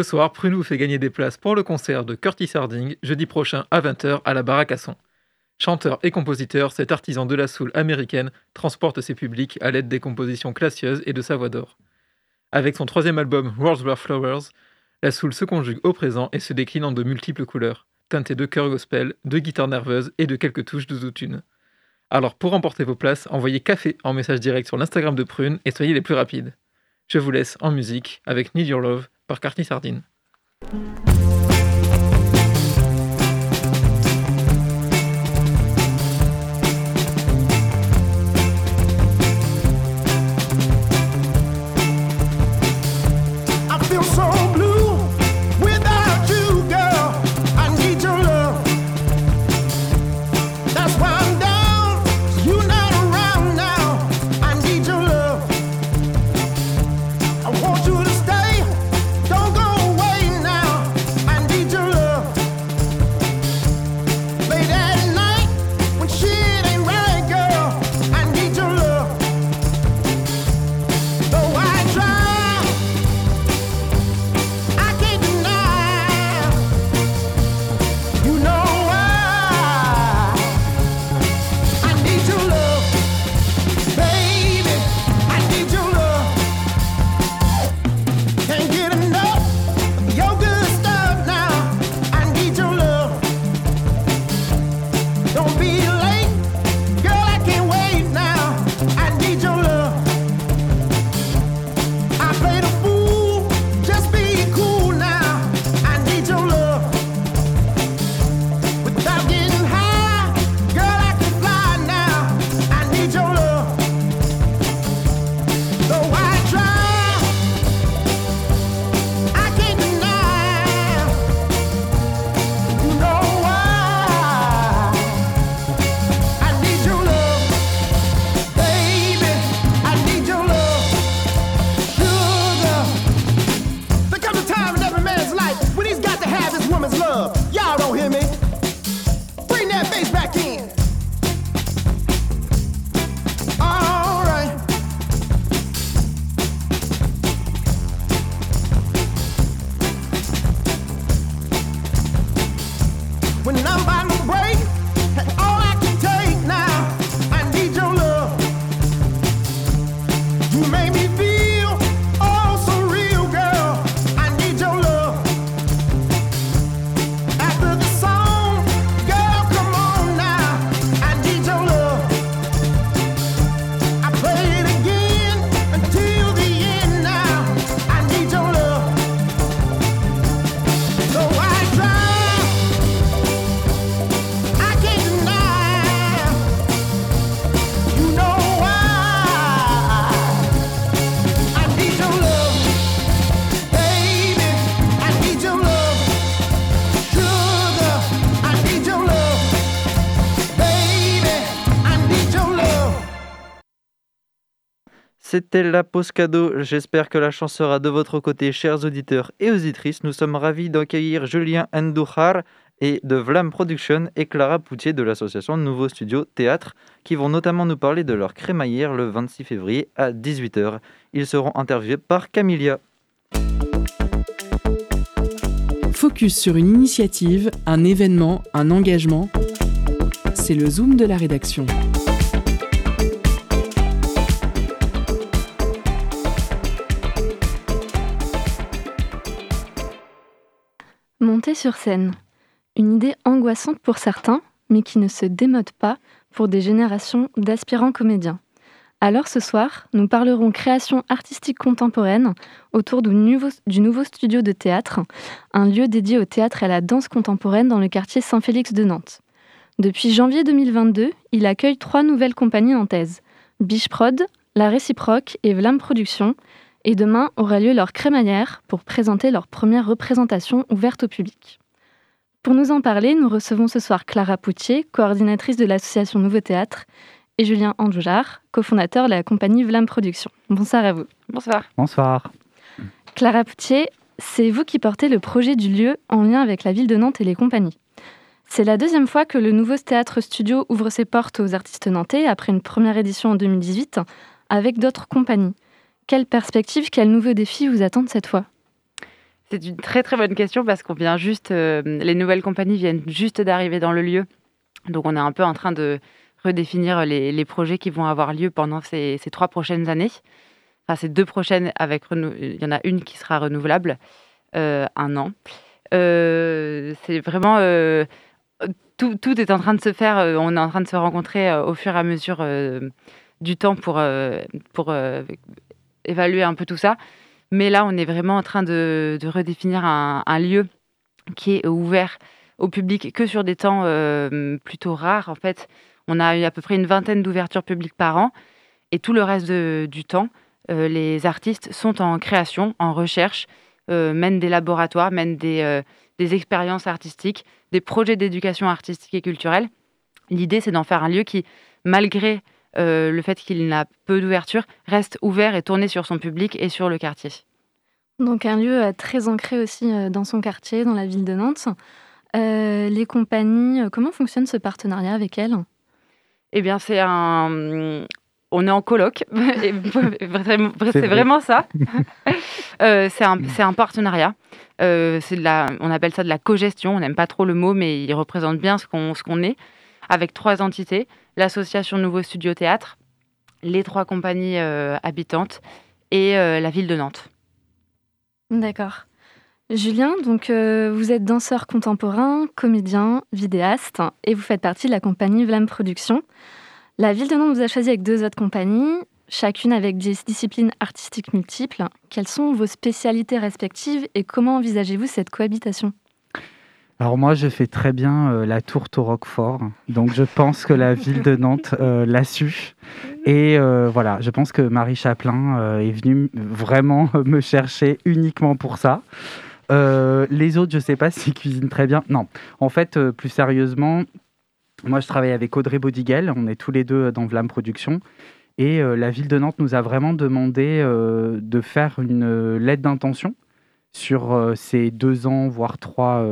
Ce soir, Prune vous fait gagner des places pour le concert de Curtis Harding jeudi prochain à 20h à la Baraque à Son. Chanteur et compositeur, cet artisan de la soul américaine transporte ses publics à l'aide des compositions classieuses et de sa voix d'or. Avec son troisième album Words Were Flowers, la soul se conjugue au présent et se décline en de multiples couleurs, teintées de chœur gospel, de guitare nerveuse et de quelques touches de zoutune. Alors pour remporter vos places, envoyez café en message direct sur l'Instagram de Prune et soyez les plus rapides. Je vous laisse en musique avec Need Your Love par Carty Sardine. C'était la pause cadeau. J'espère que la chance sera de votre côté, chers auditeurs et auditrices. Nous sommes ravis d'accueillir Julien Ndouhar et de Vlam Production et Clara Poutier de l'association Nouveau Studio Théâtre qui vont notamment nous parler de leur crémaillère le 26 février à 18h. Ils seront interviewés par Camilia. Focus sur une initiative, un événement, un engagement. C'est le zoom de la rédaction. Monter sur scène. Une idée angoissante pour certains, mais qui ne se démode pas pour des générations d'aspirants comédiens. Alors ce soir, nous parlerons création artistique contemporaine autour du nouveau, studio de théâtre, un lieu dédié au théâtre et à la danse contemporaine dans le quartier Saint-Félix de Nantes. Depuis janvier 2022, il accueille trois nouvelles compagnies nantaises, Biche La Réciproque et Vlam Productions, Et demain aura lieu leur crémaillère pour présenter leur première représentation ouverte au public. Pour nous en parler, nous recevons ce soir Clara Poutier, coordinatrice de l'association Nouveau Théâtre, et Julien Andoujar, cofondateur de la compagnie Vlam Productions. Bonsoir à vous. Bonsoir. Bonsoir. Clara Poutier, c'est vous qui portez le projet du lieu en lien avec la ville de Nantes et les compagnies. C'est la deuxième fois que le nouveau théâtre studio ouvre ses portes aux artistes nantais après une première édition en 2018 avec d'autres compagnies. Quelle perspective, quels nouveaux défis vous attendent cette fois? C'est une très très bonne question parce qu'on vient juste, euh, les nouvelles compagnies viennent juste d'arriver dans le lieu, donc on est un peu en train de redéfinir les, projets qui vont avoir lieu pendant ces, trois prochaines années. Enfin, ces deux prochaines avec il y en a une qui sera renouvelable euh, un an. Euh, c'est vraiment tout, tout, est en train de se faire. on est en train de se rencontrer au fur et à mesure du temps pour pour évaluer un peu tout ça. Mais là, on est vraiment en train de, redéfinir un, lieu qui est ouvert au public que sur des temps euh, plutôt rares. En fait, on a eu à peu près une vingtaine d'ouvertures publiques par an. Et tout le reste du temps, euh, les artistes sont en création, en recherche, euh, mènent des laboratoires, mènent des expériences artistiques, des projets d'éducation artistique et culturelle. L'idée, c'est d'en faire un lieu qui, malgré euh, le fait qu'il n'a peu d'ouverture, reste ouvert et tourné sur son public et sur le quartier. Donc un lieu euh, très ancré aussi euh, dans son quartier, dans la ville de Nantes. Euh, les compagnies, comment fonctionne ce partenariat avec elles? Eh bien, c'est un. On est en coloc, c'est vraiment ça. euh, c'est un, un, partenariat. Euh, c'est de la, on appelle ça de la co-gestion. On n'aime pas trop le mot, mais il représente bien ce qu'on ce qu'on est. Avec trois entités l'association Nouveau Studio Théâtre, les trois compagnies euh, habitantes et euh, la ville de Nantes. D'accord. Julien, donc euh, vous êtes danseur contemporain, comédien, vidéaste et vous faites partie de la compagnie Vlam Productions. La ville de Nantes vous a choisi avec deux autres compagnies, chacune avec des disciplines artistiques multiples. Quelles sont vos spécialités respectives et comment envisagez-vous cette cohabitation? Alors moi, je fais très bien euh, la tourte au Roquefort, donc je pense que la ville de Nantes euh, l'a su. Et euh, voilà, je pense que Marie Chaplin est venue vraiment me chercher uniquement pour ça. Les autres, je sais pas s'ils cuisinent très bien. Non, en fait, plus sérieusement, moi je travaille avec Audrey Bodiguel, on est tous les deux dans Vlam Productions. Et la ville de Nantes nous a vraiment demandé de faire une lettre d'intention sur ces deux ans, voire trois,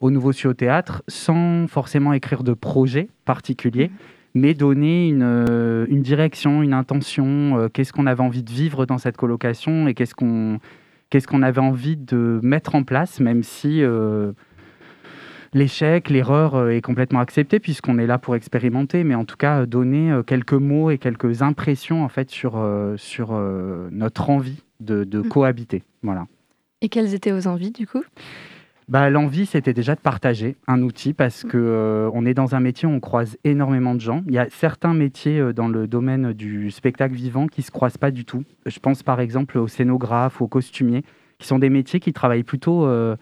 au Nouveau Studio Théâtre, sans forcément écrire de projet particulier, mais donner une, euh, une direction, une intention, euh, qu'est-ce qu'on avait envie de vivre dans cette colocation et qu'est-ce qu'on qu'est-ce qu'on avait envie de mettre en place, même si euh, l'échec, l'erreur est complètement accepté puisqu'on est là pour expérimenter, mais en tout cas donner quelques mots et quelques impressions en fait sur, sur euh, notre envie de, de Mm. cohabiter. Voilà. Et quelles étaient vos envies du coup? Bah, L'envie, c'était déjà de partager un outil parce que euh, on est dans un métier où on croise énormément de gens. Il y a certains métiers euh, dans le domaine du spectacle vivant qui ne se croisent pas du tout. Je pense par exemple aux scénographes, aux costumiers, qui sont des métiers qui travaillent plutôt euh,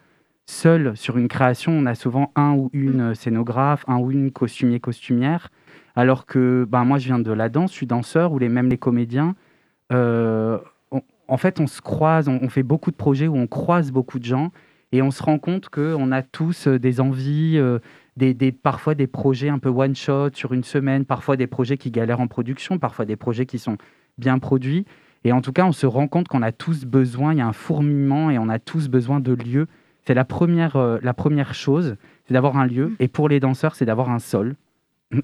seuls sur une création. On a souvent un ou une scénographe, un ou une costumier-costumière. Alors que bah, moi, je viens de la danse, je suis danseur, ou les, même les comédiens. Euh, en fait, on se croise, on fait beaucoup de projets où on croise beaucoup de gens et on se rend compte qu'on a tous euh, des envies, euh, des, des- parfois des projets un peu one-shot sur une semaine, parfois des projets qui galèrent en production, parfois des projets qui sont bien produits. Et en tout cas, on se rend compte qu'on a tous besoin, il y a un fourmillement et on a tous besoin de lieux. C'est la première, euh, la première chose, c'est d'avoir un lieu. Et pour les danseurs, c'est d'avoir un sol.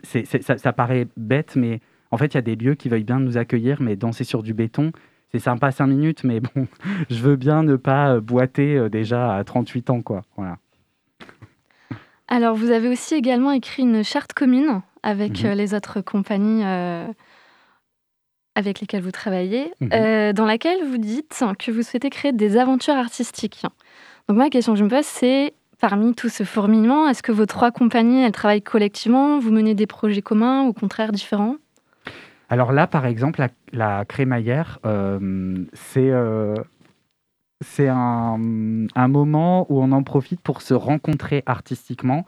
Ça, ça paraît bête, mais en fait, il y a des lieux qui veuillent bien nous accueillir, mais danser sur du béton, c'est sympa 5 minutes, mais bon, je veux bien ne pas euh, boiter euh, déjà à 38 ans, quoi. Voilà. Alors, vous avez aussi également écrit une charte commune avec Mhm. euh, les autres compagnies euh, avec lesquelles vous travaillez, Mhm. euh, dans laquelle vous dites que vous souhaitez créer des aventures artistiques. Donc, ma question que je me pose, c'est parmi tout ce fourmillement, est-ce que vos trois compagnies, elles travaillent collectivement Vous menez des projets communs ou au contraire différents? Alors là, par exemple, la, crémaillère, euh, c'est euh, un, moment où on en profite pour se rencontrer artistiquement.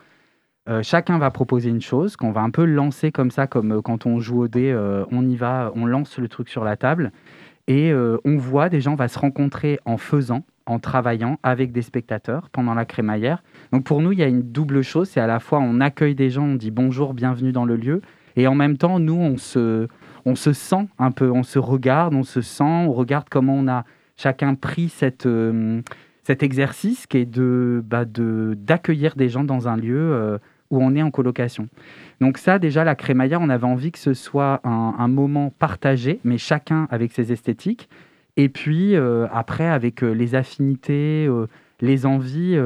Euh, chacun va proposer une chose qu'on va un peu lancer comme ça, comme quand on joue au dé, on y va, on lance le truc sur la table. Et on voit des gens, va se rencontrer en faisant, en travaillant avec des spectateurs pendant la crémaillère. Donc pour nous, il y a une double chose, c'est à la fois on accueille des gens, on dit bonjour, bienvenue dans le lieu, et en même temps, nous, on se, on se sent un peu, on se regarde, on se sent, on regarde comment on a chacun pris euh, cet exercice qui est de, bah, de, d'accueillir des gens dans un lieu euh, où on est en colocation. Donc ça, déjà, la crémaillère, on avait envie que ce soit un, moment partagé, mais chacun avec ses esthétiques. Et puis, euh, après, avec les affinités, les envies,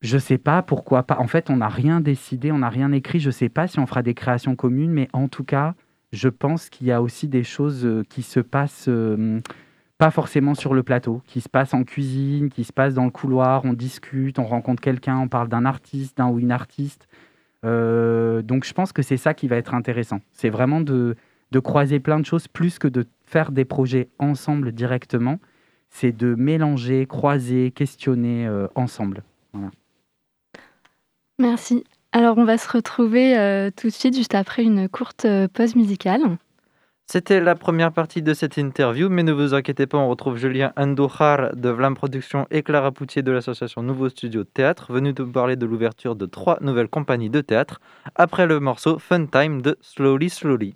je sais pas pourquoi pas. En fait, on n'a rien décidé, on n'a rien écrit. Je sais pas si on fera des créations communes, mais en tout cas, je pense qu'il y a aussi des choses euh, qui se passent euh, pas forcément sur le plateau, qui se passent en cuisine, qui se passent dans le couloir, on discute, on rencontre quelqu'un, on parle d'un artiste, d'un ou une artiste. Euh, donc je pense que c'est ça qui va être intéressant. C'est vraiment de, croiser plein de choses plus que de faire des projets ensemble directement. C'est de mélanger, croiser, questionner ensemble. Merci. Alors, on va se retrouver euh, tout de suite, juste après une courte euh, pause musicale. C'était la première partie de cette interview, mais ne vous inquiétez pas, on retrouve Julien Andohar de Vlam Productions et Clara Poutier de l'association Nouveau Studio Théâtre, venus nous parler de l'ouverture de trois nouvelles compagnies de théâtre, après le morceau Fun Time de Slowly Slowly.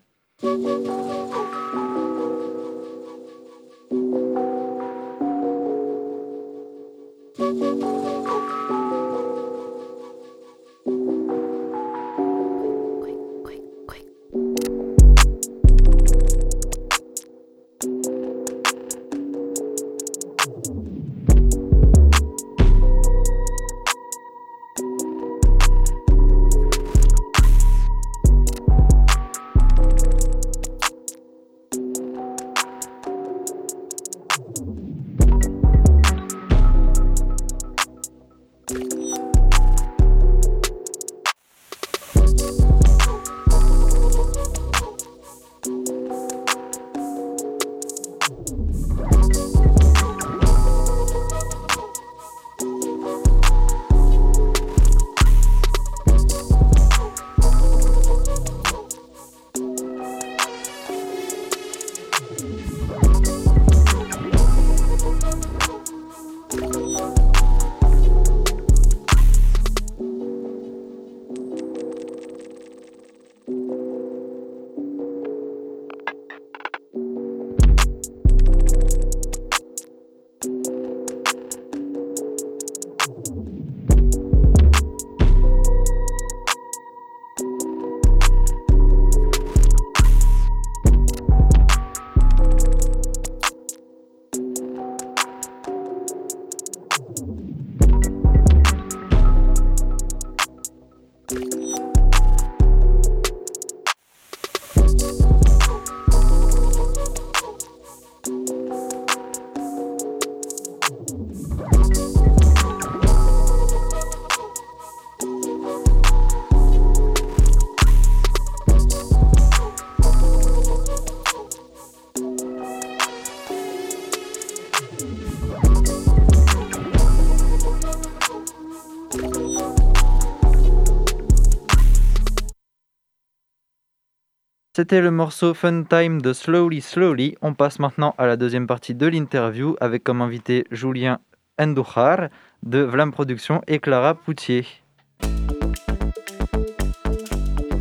C'était le morceau Fun Time de Slowly Slowly. On passe maintenant à la deuxième partie de l'interview avec comme invité Julien Endouchar de Vlam Productions et Clara Poutier.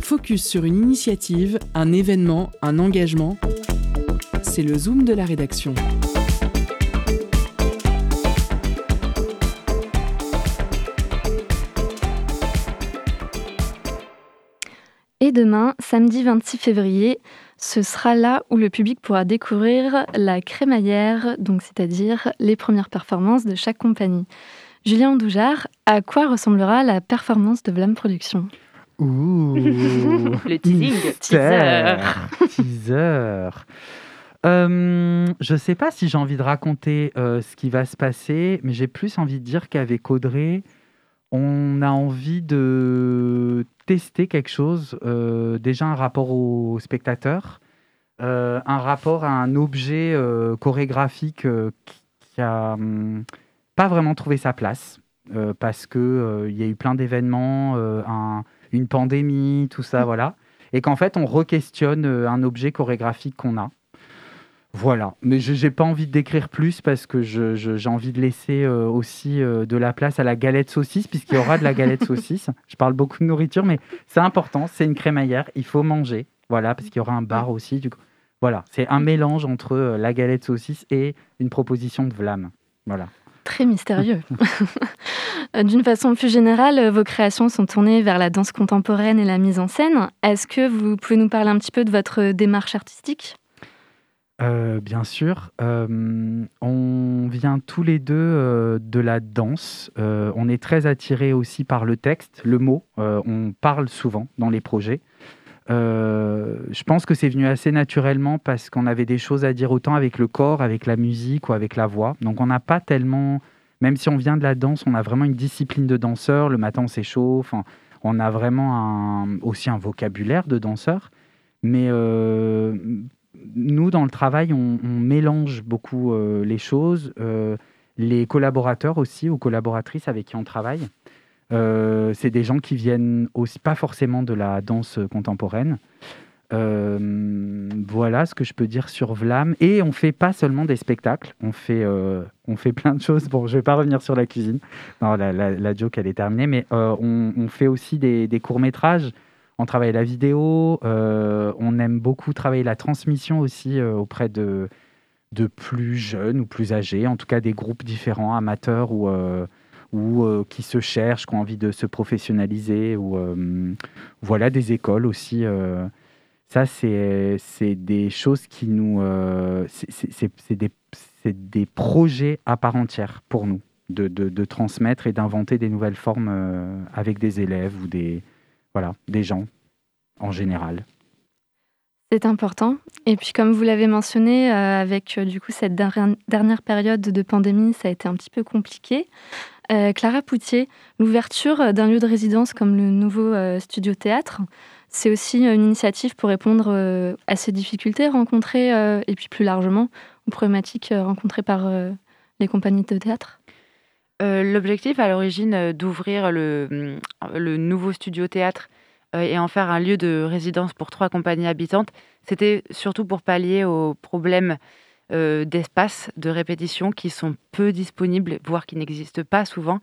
Focus sur une initiative, un événement, un engagement. C'est le zoom de la rédaction. Demain, samedi 26 février, ce sera là où le public pourra découvrir la crémaillère, donc c'est-à-dire les premières performances de chaque compagnie. Julien Doujard, à quoi ressemblera la performance de Vlam Productions? Ouh, Le teasing. Teaser. Teaser. Euh, je sais pas si j'ai envie de raconter euh, ce qui va se passer, mais j'ai plus envie de dire qu'avec Audrey, on a envie de tester quelque chose. euh, déjà un rapport au spectateur, euh, un rapport à un objet euh, chorégraphique qui, qui a hum, pas vraiment trouvé sa place parce que euh, il y a eu plein d'événements, un- une pandémie, tout ça, voilà, et qu'en fait on re-questionne un objet chorégraphique qu'on a. Voilà, mais je n'ai pas envie de décrire plus parce que j'ai envie de laisser euh, aussi euh, de la place à la galette saucisse, puisqu'il y aura de la galette saucisse. Je parle beaucoup de nourriture, mais c'est important, c'est une crémaillère, il faut manger, voilà, parce qu'il y aura un bar aussi. Du coup. Voilà, c'est un mélange entre euh, la galette saucisse et une proposition de vlam. Voilà. Très mystérieux. D'une façon plus générale, vos créations sont tournées vers la danse contemporaine et la mise en scène. Est-ce que vous pouvez nous parler un petit peu de votre démarche artistique? Euh, bien sûr. Euh, on vient tous les deux euh, de la danse. On est très attirés aussi par le texte, le mot. On parle souvent dans les projets. Je pense que c'est venu assez naturellement parce qu'on avait des choses à dire autant avec le corps, avec la musique ou avec la voix. Donc on n'a pas tellement, même si on vient de la danse, on a vraiment une discipline de danseur. Le matin on s'échauffe, on- a vraiment aussi un vocabulaire de danseur. Mais nous, dans le travail, on, mélange beaucoup euh, les choses. Euh, les collaborateurs aussi, ou collaboratrices avec qui on travaille, euh, c'est des gens qui viennent aussi pas forcément de la danse contemporaine. Voilà ce que je peux dire sur Vlam. Et on fait pas seulement des spectacles, on fait, on fait plein de choses. Bon, je vais pas revenir sur la cuisine. Non, la, joke, elle est terminée. Mais on, fait aussi des, des courts-métrages. On travaille la vidéo. euh, on aime beaucoup travailler la transmission aussi euh, auprès de, de plus jeunes ou plus âgés, en tout cas des groupes différents, amateurs ou, euh, ou qui se cherchent, qui ont envie de se professionnaliser, ou voilà, des écoles aussi. ça, c'est des choses qui nous... c'est- des, des projets à part entière pour nous, de, de- transmettre et d'inventer des nouvelles formes avec des élèves ou des, voilà, des gens en général. C'est important. Et puis, comme vous l'avez mentionné, euh, avec euh, du coup cette dernière période de pandémie, ça a été un petit peu compliqué. Euh, Clara Poutier, l'ouverture d'un lieu de résidence comme le nouveau studio théâtre, c'est aussi une initiative pour répondre à ces difficultés rencontrées et puis plus largement aux problématiques rencontrées par les compagnies de théâtre. Euh, L'objectif à l'origine euh, d'ouvrir le, mm, le nouveau studio théâtre euh, et en faire un lieu de résidence pour trois compagnies habitantes, c'était surtout pour pallier aux problèmes d'espace de répétition qui sont peu disponibles, voire qui n'existent pas souvent.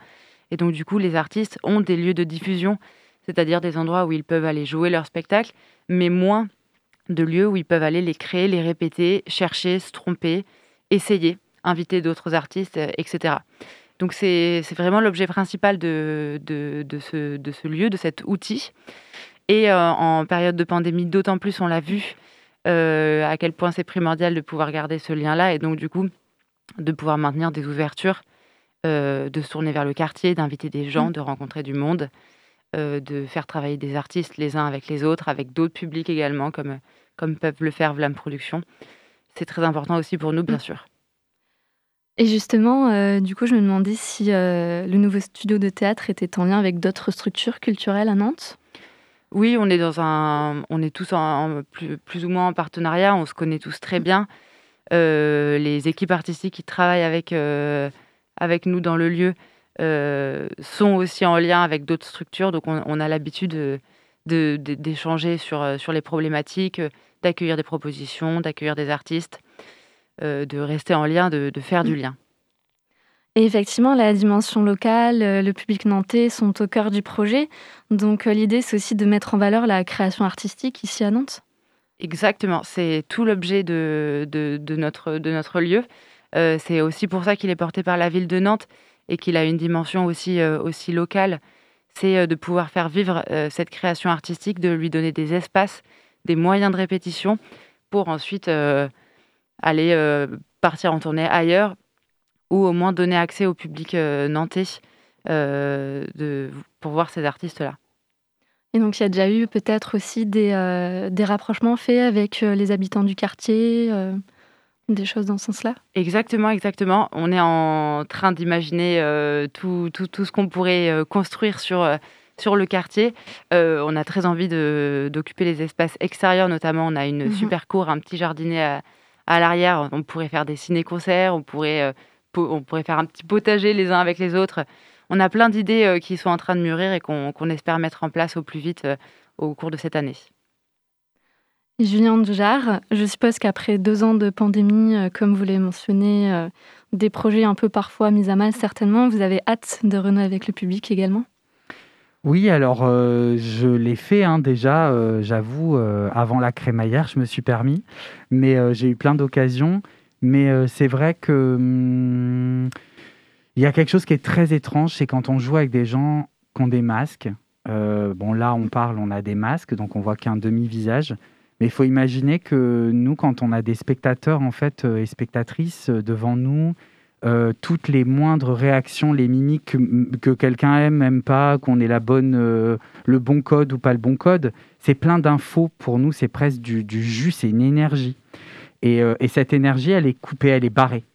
Et donc du coup, les artistes ont des lieux de diffusion, c'est-à-dire des endroits où ils peuvent aller jouer leur spectacle, mais moins de lieux où ils peuvent aller les créer, les répéter, chercher, se tromper, essayer, inviter d'autres artistes, etc. Donc c'est vraiment l'objet principal de, de, de ce, de ce lieu, de cet outil. Et euh, en période de pandémie, d'autant plus on l'a vu, euh, à quel point c'est primordial de pouvoir garder ce lien-là et donc du coup de pouvoir maintenir des ouvertures, euh, de se tourner vers le quartier, d'inviter des gens, de rencontrer du monde, euh, de faire travailler des artistes les uns avec les autres, avec d'autres publics également, comme, comme peuvent le faire Vlam Productions. C'est très important aussi pour nous, bien sûr. Et justement, euh, du coup, je me demandais si euh, le nouveau studio de théâtre était en lien avec d'autres structures culturelles à Nantes? Oui, on est dans un, on est tous plus, ou moins en partenariat. On se connaît tous très bien. Euh, les équipes artistiques qui travaillent avec avec nous dans le lieu sont aussi en lien avec d'autres structures. Donc, on, a l'habitude de- de- de- d'échanger sur sur les problématiques, d'accueillir des propositions, d'accueillir des artistes, de rester en lien, de, de faire du lien. Et effectivement, la dimension locale, euh, le public nantais sont au cœur du projet. Donc euh, l'idée, c'est aussi de mettre en valeur la création artistique ici à Nantes. Exactement, c'est tout l'objet de, de, de notre, de notre lieu. Euh, c'est aussi pour ça qu'il est porté par la ville de Nantes et qu'il a une dimension aussi, euh, aussi locale. C'est euh, de pouvoir faire vivre euh, cette création artistique, de lui donner des espaces, des moyens de répétition pour ensuite euh, aller euh, partir en tournée ailleurs ou au moins donner accès au public euh, nantais euh, de, pour voir ces artistes-là. Et donc il y a déjà eu peut-être aussi des, euh, des rapprochements faits avec euh, les habitants du quartier, euh, des choses dans ce sens-là? Exactement, exactement. On est en train d'imaginer tout, tout, tout ce qu'on pourrait construire sur, sur le quartier. On a très envie d'occuper les espaces extérieurs, notamment. On a une Mhm. super cour, un petit jardinet à, à l'arrière. On pourrait faire des ciné-concerts, on pourrait, euh, on pourrait faire un petit potager les uns avec les autres. On a plein d'idées euh, qui sont en train de mûrir et qu'on espère mettre en place au plus vite euh, au cours de cette année. Julien Dujar, je suppose qu'après deux ans de pandémie, comme vous l'avez mentionné, des projets un peu parfois mis à mal certainement, vous avez hâte de renouer avec le public également? Oui, alors euh, je l'ai fait hein, déjà, euh, j'avoue, euh, avant la crémaillère, je me suis permis, mais j'ai eu plein d'occasions. Mais c'est vrai que hum, il y a quelque chose qui est très étrange, c'est quand on joue avec des gens qui ont des masques. Bon, là, on parle, on a des masques, donc on voit qu'un demi-visage. Mais il faut imaginer que nous, quand on a des spectateurs en fait et spectatrices devant nous, euh, toutes les moindres réactions, les mimiques que, que quelqu'un aime, aime pas, qu'on ait la bonne, euh, le bon code ou pas le bon code, c'est plein d'infos pour nous, c'est presque du, du jus, c'est une énergie. Et, euh, et cette énergie, elle est coupée, elle est barrée.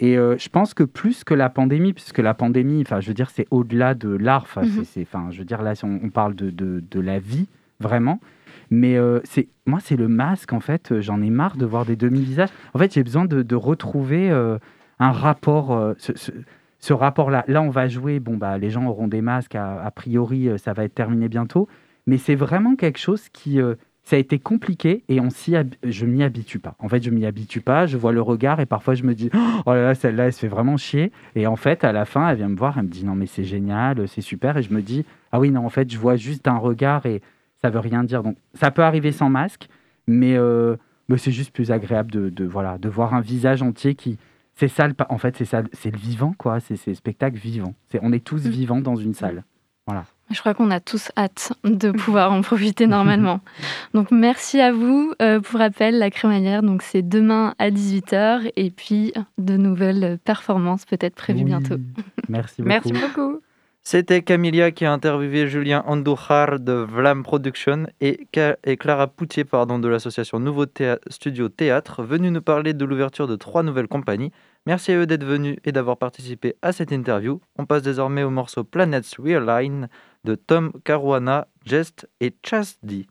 Et je pense que plus que la pandémie, puisque la pandémie, enfin, je veux dire, c'est au-delà de l'art. Enfin, Mhm. je veux dire, là, on, on parle de, de, de la vie, vraiment. Mais euh, c'est, moi, c'est le masque, en fait. J'en ai marre de voir des demi-visages. En fait, j'ai besoin de, de retrouver euh, un rapport, euh, ce, rapport-là. Là, on va jouer. Bon, bah, les gens auront des masques. A, priori, euh, ça va être terminé bientôt. Mais c'est vraiment quelque chose qui, euh, ça a été compliqué et on s'y, je m'y habitue pas. En fait, je m'y habitue pas. Je vois le regard et parfois je me dis, oh là là, celle-là, elle se fait vraiment chier. Et en fait, à la fin, elle vient me voir, elle me dit, non mais c'est génial, c'est super. Et je me dis, ah oui, non, en fait, je vois juste un regard et ça veut rien dire. Donc, ça peut arriver sans masque, mais, c'est juste plus agréable de, voilà, de voir un visage entier qui, c'est ça, le en fait, c'est ça, c'est le vivant, quoi. C'est le spectacle vivant. C'est, on est tous vivants dans une salle. Voilà. Je crois qu'on a tous hâte de pouvoir en profiter normalement. Donc merci à vous. Euh, pour rappel, la crémaillère, donc c'est demain à 18h et puis de nouvelles performances peut-être prévues bientôt. Merci beaucoup. Merci beaucoup. C'était Camilia qui a interviewé Julien Andouchar de Vlam Production et, Clara Poutier pardon, de l'association Nouveau Studio Théâtre, venus nous parler de l'ouverture de trois nouvelles compagnies. Merci à eux d'être venus et d'avoir participé à cette interview. On passe désormais au morceau Planets Realign de Tom Caruana, Jest et Chasdi.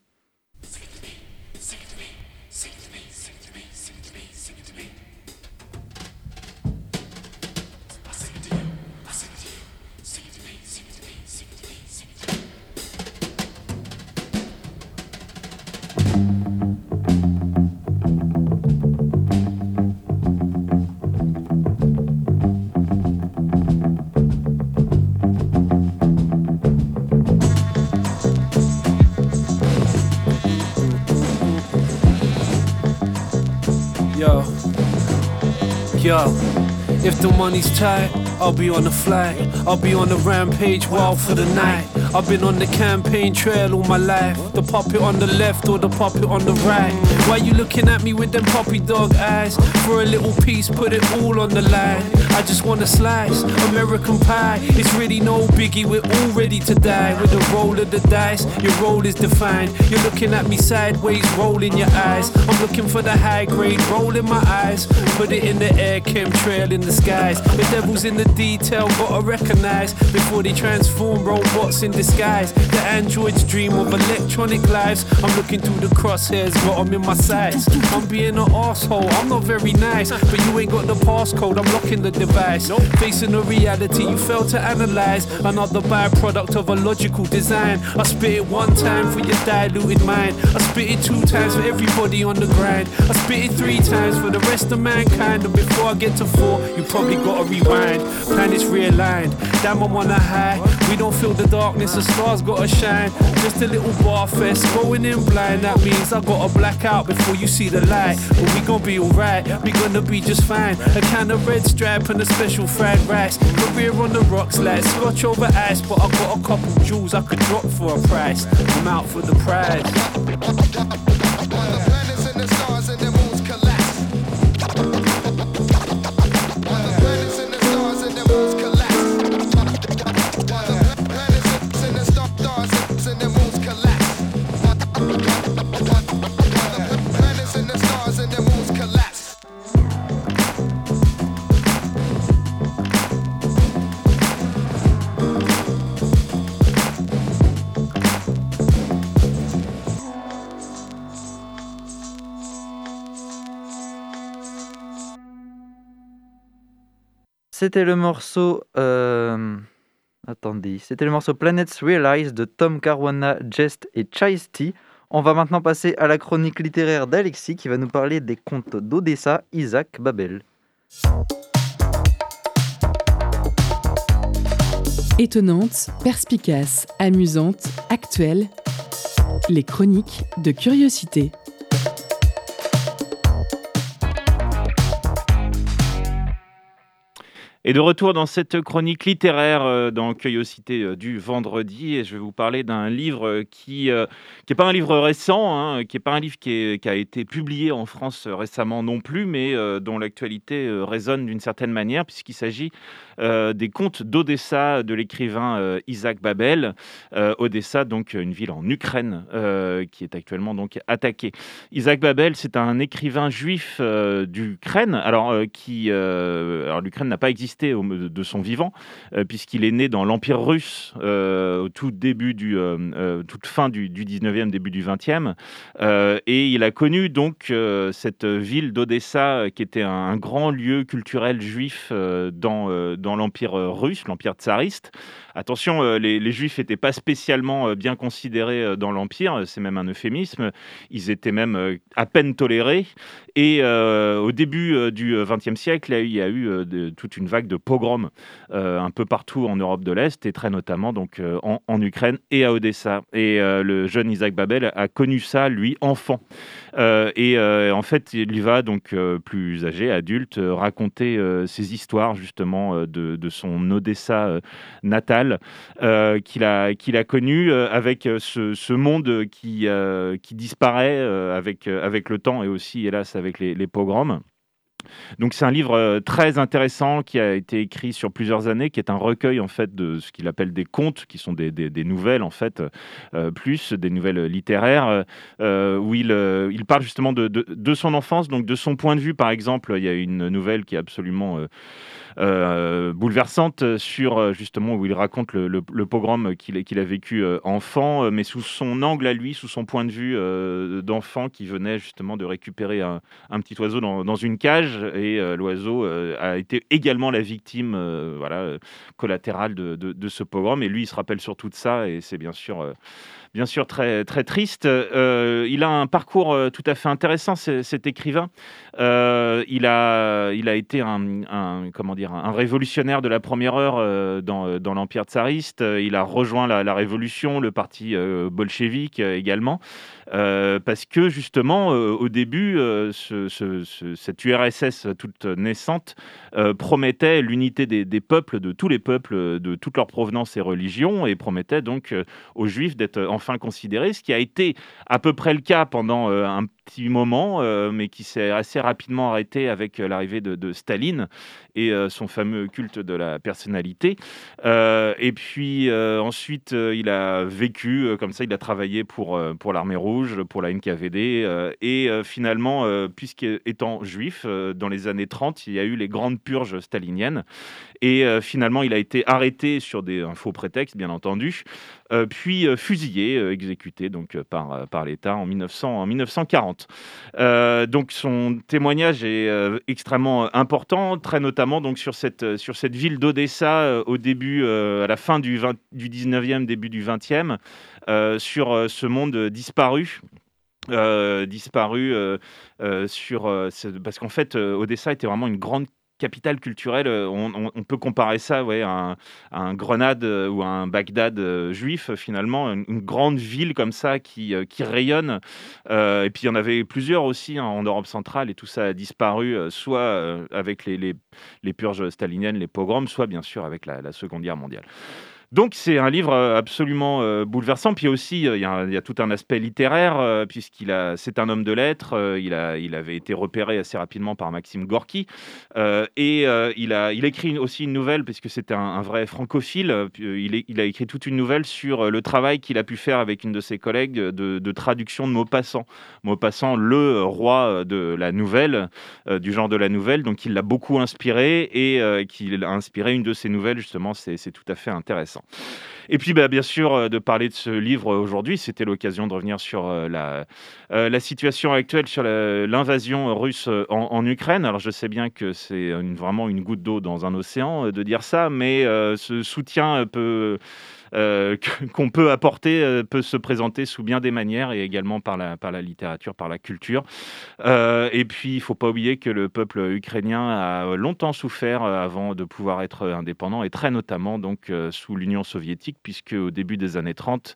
Money's tight, I'll be on the flight. I'll be on the rampage, wild for the night. I've been on the campaign trail all my life. The puppet on the left or the puppet on the right. Why you looking at me with them puppy dog eyes? For a little piece, put it all on the line. I just want a slice, American pie. It's really no biggie, we're all ready to die. With a roll of the dice, your role is defined. You're looking at me sideways, rolling your eyes. I'm looking for the high grade, rolling my eyes. Put it in the air, chemtrail in the skies. The devil's in the detail, gotta recognize before they transform robots in disguise. The androids dream of electronic lives. I'm looking through the crosshairs, but I'm in my sights. I'm being an asshole, I'm not very nice, but you ain't got the passcode. I'm locking the device. Facing the reality you fail to analyze. Another byproduct of a logical design. I spit it one time for your diluted mind. I spit it two times for everybody on the grind. I spit it three times for the rest of mankind. And before I get to four, you probably gotta rewind. Planets realigned. Damn, I'm on a high. We don't feel the darkness, the stars gotta shine. Just a little bar fest, going in blind. That means I gotta black out before you see the light. But we gon' be alright, we gonna be just fine. A can of red stripe and a special fried rice. Career on the rocks like scotch over ice. But I got a couple jewels I could drop for a price. I'm out for the prize. C'était le morceau. euh, Attendez, c'était le morceau Planets Realize de Tom Caruana, Jest et Chai Tea. On va maintenant passer à la chronique littéraire d'Alexis qui va nous parler des contes d'Odessa, Isaac Babel. Étonnante, perspicace, amusante, actuelle, les chroniques de curiosité. Et de retour dans cette chronique littéraire euh, dans Curiosité euh, du vendredi, et je vais vous parler d'un livre euh, qui n'est pas un livre récent, hein, qui n'est pas un livre qui, a été publié en France récemment non plus, mais dont l'actualité résonne d'une certaine manière, puisqu'il s'agit des contes d'Odessa de l'écrivain euh, Isaac Babel. Euh, Odessa, donc une ville en Ukraine, euh, qui est actuellement donc attaquée. Isaac Babel, c'est un écrivain juif euh, d'Ukraine, alors euh, qui, euh, l'Ukraine n'a pas existé de son vivant, euh, puisqu'il est né dans l'Empire russe euh, au tout début du, euh, euh, toute fin du, du 19e, début du 20e, euh, et il a connu donc euh, cette ville d'Odessa, euh, qui était un, grand lieu culturel juif euh, dans, euh, dans l'Empire euh, russe, l'Empire tsariste. Attention, euh, les, Juifs n'étaient pas spécialement euh, bien considérés dans l'Empire, c'est même un euphémisme. Ils étaient même à peine tolérés. Et au début du XXe siècle, il y a eu, de- toute une vague de pogroms un peu partout en Europe de l'Est, et très notamment donc, en, Ukraine et à Odessa. Et le jeune Isaac Babel a connu ça, lui, enfant. Et en fait, il va donc plus âgé, adulte, raconter ses histoires justement euh, de, son Odessa euh, natal euh, qu'il a, a connu euh, avec ce, monde qui, qui disparaît avec, avec le temps et aussi, hélas, avec les, pogroms. Donc c'est un livre très intéressant qui a été écrit sur plusieurs années, qui est un recueil en fait de ce qu'il appelle des contes, qui sont des, nouvelles en fait, plus des nouvelles littéraires, où il, il parle justement de, de- de son enfance, donc de son point de vue par exemple. Il y a une nouvelle qui est absolument euh, bouleversante sur euh, justement où il raconte le, pogrom qu'il a vécu euh, enfant, mais sous son angle à lui, sous son point de vue d'enfant qui venait justement de récupérer un, petit oiseau dans, une cage. Et l'oiseau a été également la victime voilà, collatérale de, de- ce pogrom. Et lui il se rappelle surtout de ça. Et c'est bien sûr bien sûr très, très triste. Euh, il a un parcours euh, tout à fait intéressant, cet écrivain. Euh, il, a, il a été un, comment dire, un révolutionnaire de la première heure dans, dans l'Empire tsariste. Il a rejoint la, révolution, le parti bolchevique également, parce que justement, au début, ce- ce- ce- cette URSS toute naissante promettait l'unité des, peuples, de tous les peuples, de toute leur provenance et religion, et promettait donc aux Juifs d'être enfin considérés, ce qui a été à peu près le cas pendant euh, un moment, euh, mais qui s'est assez rapidement arrêté avec euh, l'arrivée de, Staline et euh, son fameux culte de la personnalité. Et puis ensuite, il a vécu comme ça, il a travaillé pour, pour l'armée rouge, pour la NKVD, et finalement, puisqu'étant juif, dans les années 30, il y a eu les grandes purges staliniennes, et finalement, il a été arrêté sur des, un faux prétexte, bien entendu, puis fusillé, exécuté donc, par, par l'État en, 1900 en 1940. Euh, donc son témoignage est euh, extrêmement euh, important, très notamment donc, sur, cette, sur cette ville d'Odessa au début, à la fin du, 20 du 19e, début du 20e, euh, sur ce monde disparu. disparu sur ce- parce qu'en fait Odessa était vraiment une grande capitale culturelle. euh, On, peut comparer ça ouais, à, un, Grenade euh, ou à un Bagdad euh, juif, finalement, une, grande ville comme ça qui, rayonne. Et puis il y en avait plusieurs aussi hein, en Europe centrale et tout ça a disparu, soit avec les, purges staliniennes, les pogroms, soit bien sûr avec la Seconde Guerre mondiale. Donc c'est un livre euh, absolument euh, bouleversant. Puis aussi, euh, il y, a tout un aspect littéraire, euh, puisqu'il a, c'est un homme de lettres. il, a, il avait été repéré assez rapidement par Maxime Gorky. Et il, a, il écrit aussi une nouvelle, puisque c'était un, vrai francophile. il, a écrit toute une nouvelle sur le travail qu'il a pu faire avec une de ses collègues de, de traduction de Maupassant. Maupassant, le roi de la nouvelle, du genre de la nouvelle. Donc il l'a beaucoup inspiré et qu'il a inspiré une de ses nouvelles, justement. C'est tout à fait intéressant. Et puis, bah, bien sûr, euh, de parler de ce livre aujourd'hui, c'était l'occasion de revenir sur euh, la, euh, situation actuelle, sur l'invasion russe euh, en, Ukraine. Alors, je sais bien que c'est vraiment une goutte d'eau dans un océan euh, de dire ça, mais euh, ce soutien euh, peut euh, qu'on peut apporter euh, peut se présenter sous bien des manières et également par la, par la littérature, par la culture. Euh, et puis, il ne faut pas oublier que le peuple ukrainien a longtemps souffert euh, avant de pouvoir être indépendant, et très notamment donc euh, sous l'Union soviétique, puisque au début des années 30,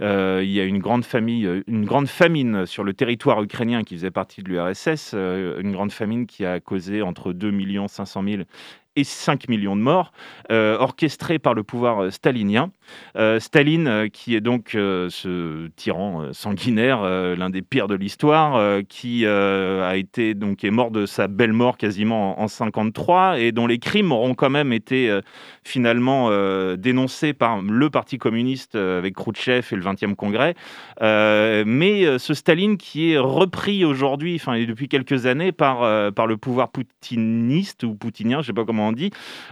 euh, il y a une grande famille, euh, une grande famine sur le territoire ukrainien qui faisait partie de l'URSS, euh, une grande famine qui a causé entre 2 500 000 et 5 millions de morts, euh, orchestrée par le pouvoir euh, stalinien. Euh, Staline, euh, qui est donc ce tyran sanguinaire, l'un des pires de l'histoire, qui a été donc est mort de sa belle mort quasiment en, en 53 et dont les crimes auront quand même été finalement dénoncés par le Parti communiste avec Khrouchtchev et le 20e congrès. Mais ce Staline qui est repris aujourd'hui, enfin depuis quelques années, par, par le pouvoir poutiniste ou poutinien, je ne sais pas comment dit,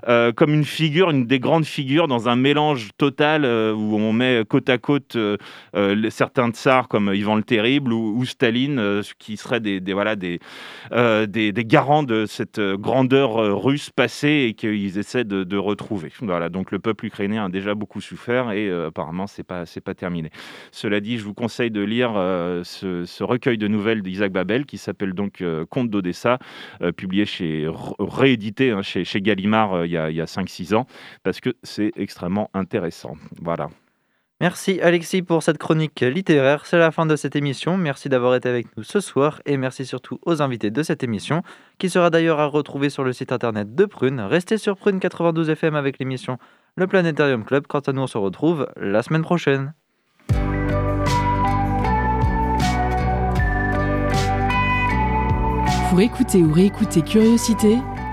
euh, comme une figure, une des grandes figures dans un mélange total euh, où on met côte à côte euh, certains tsars comme Ivan le Terrible ou, ou Staline, qui seraient des, voilà, des, des, garants de cette grandeur russe passée et qu'ils essaient de, retrouver. Voilà, donc le peuple ukrainien a déjà beaucoup souffert et apparemment c'est pas c'est pas terminé. Cela dit, je vous conseille de lire ce, recueil de nouvelles d'Isaac Babel qui s'appelle donc Conte d'Odessa, publié chez réédité hein, chez, chez Gallimard euh, il y a, il y a 5-6 ans parce que c'est extrêmement intéressant. Voilà. Merci Alexis pour cette chronique littéraire. C'est la fin de cette émission. Merci d'avoir été avec nous ce soir et merci surtout aux invités de cette émission qui sera d'ailleurs à retrouver sur le site internet de Prune. Restez sur Prune 92 FM avec l'émission Le Planétarium Club. Quant à nous, on se retrouve la semaine prochaine. Pour écouter ou réécouter Curiosité,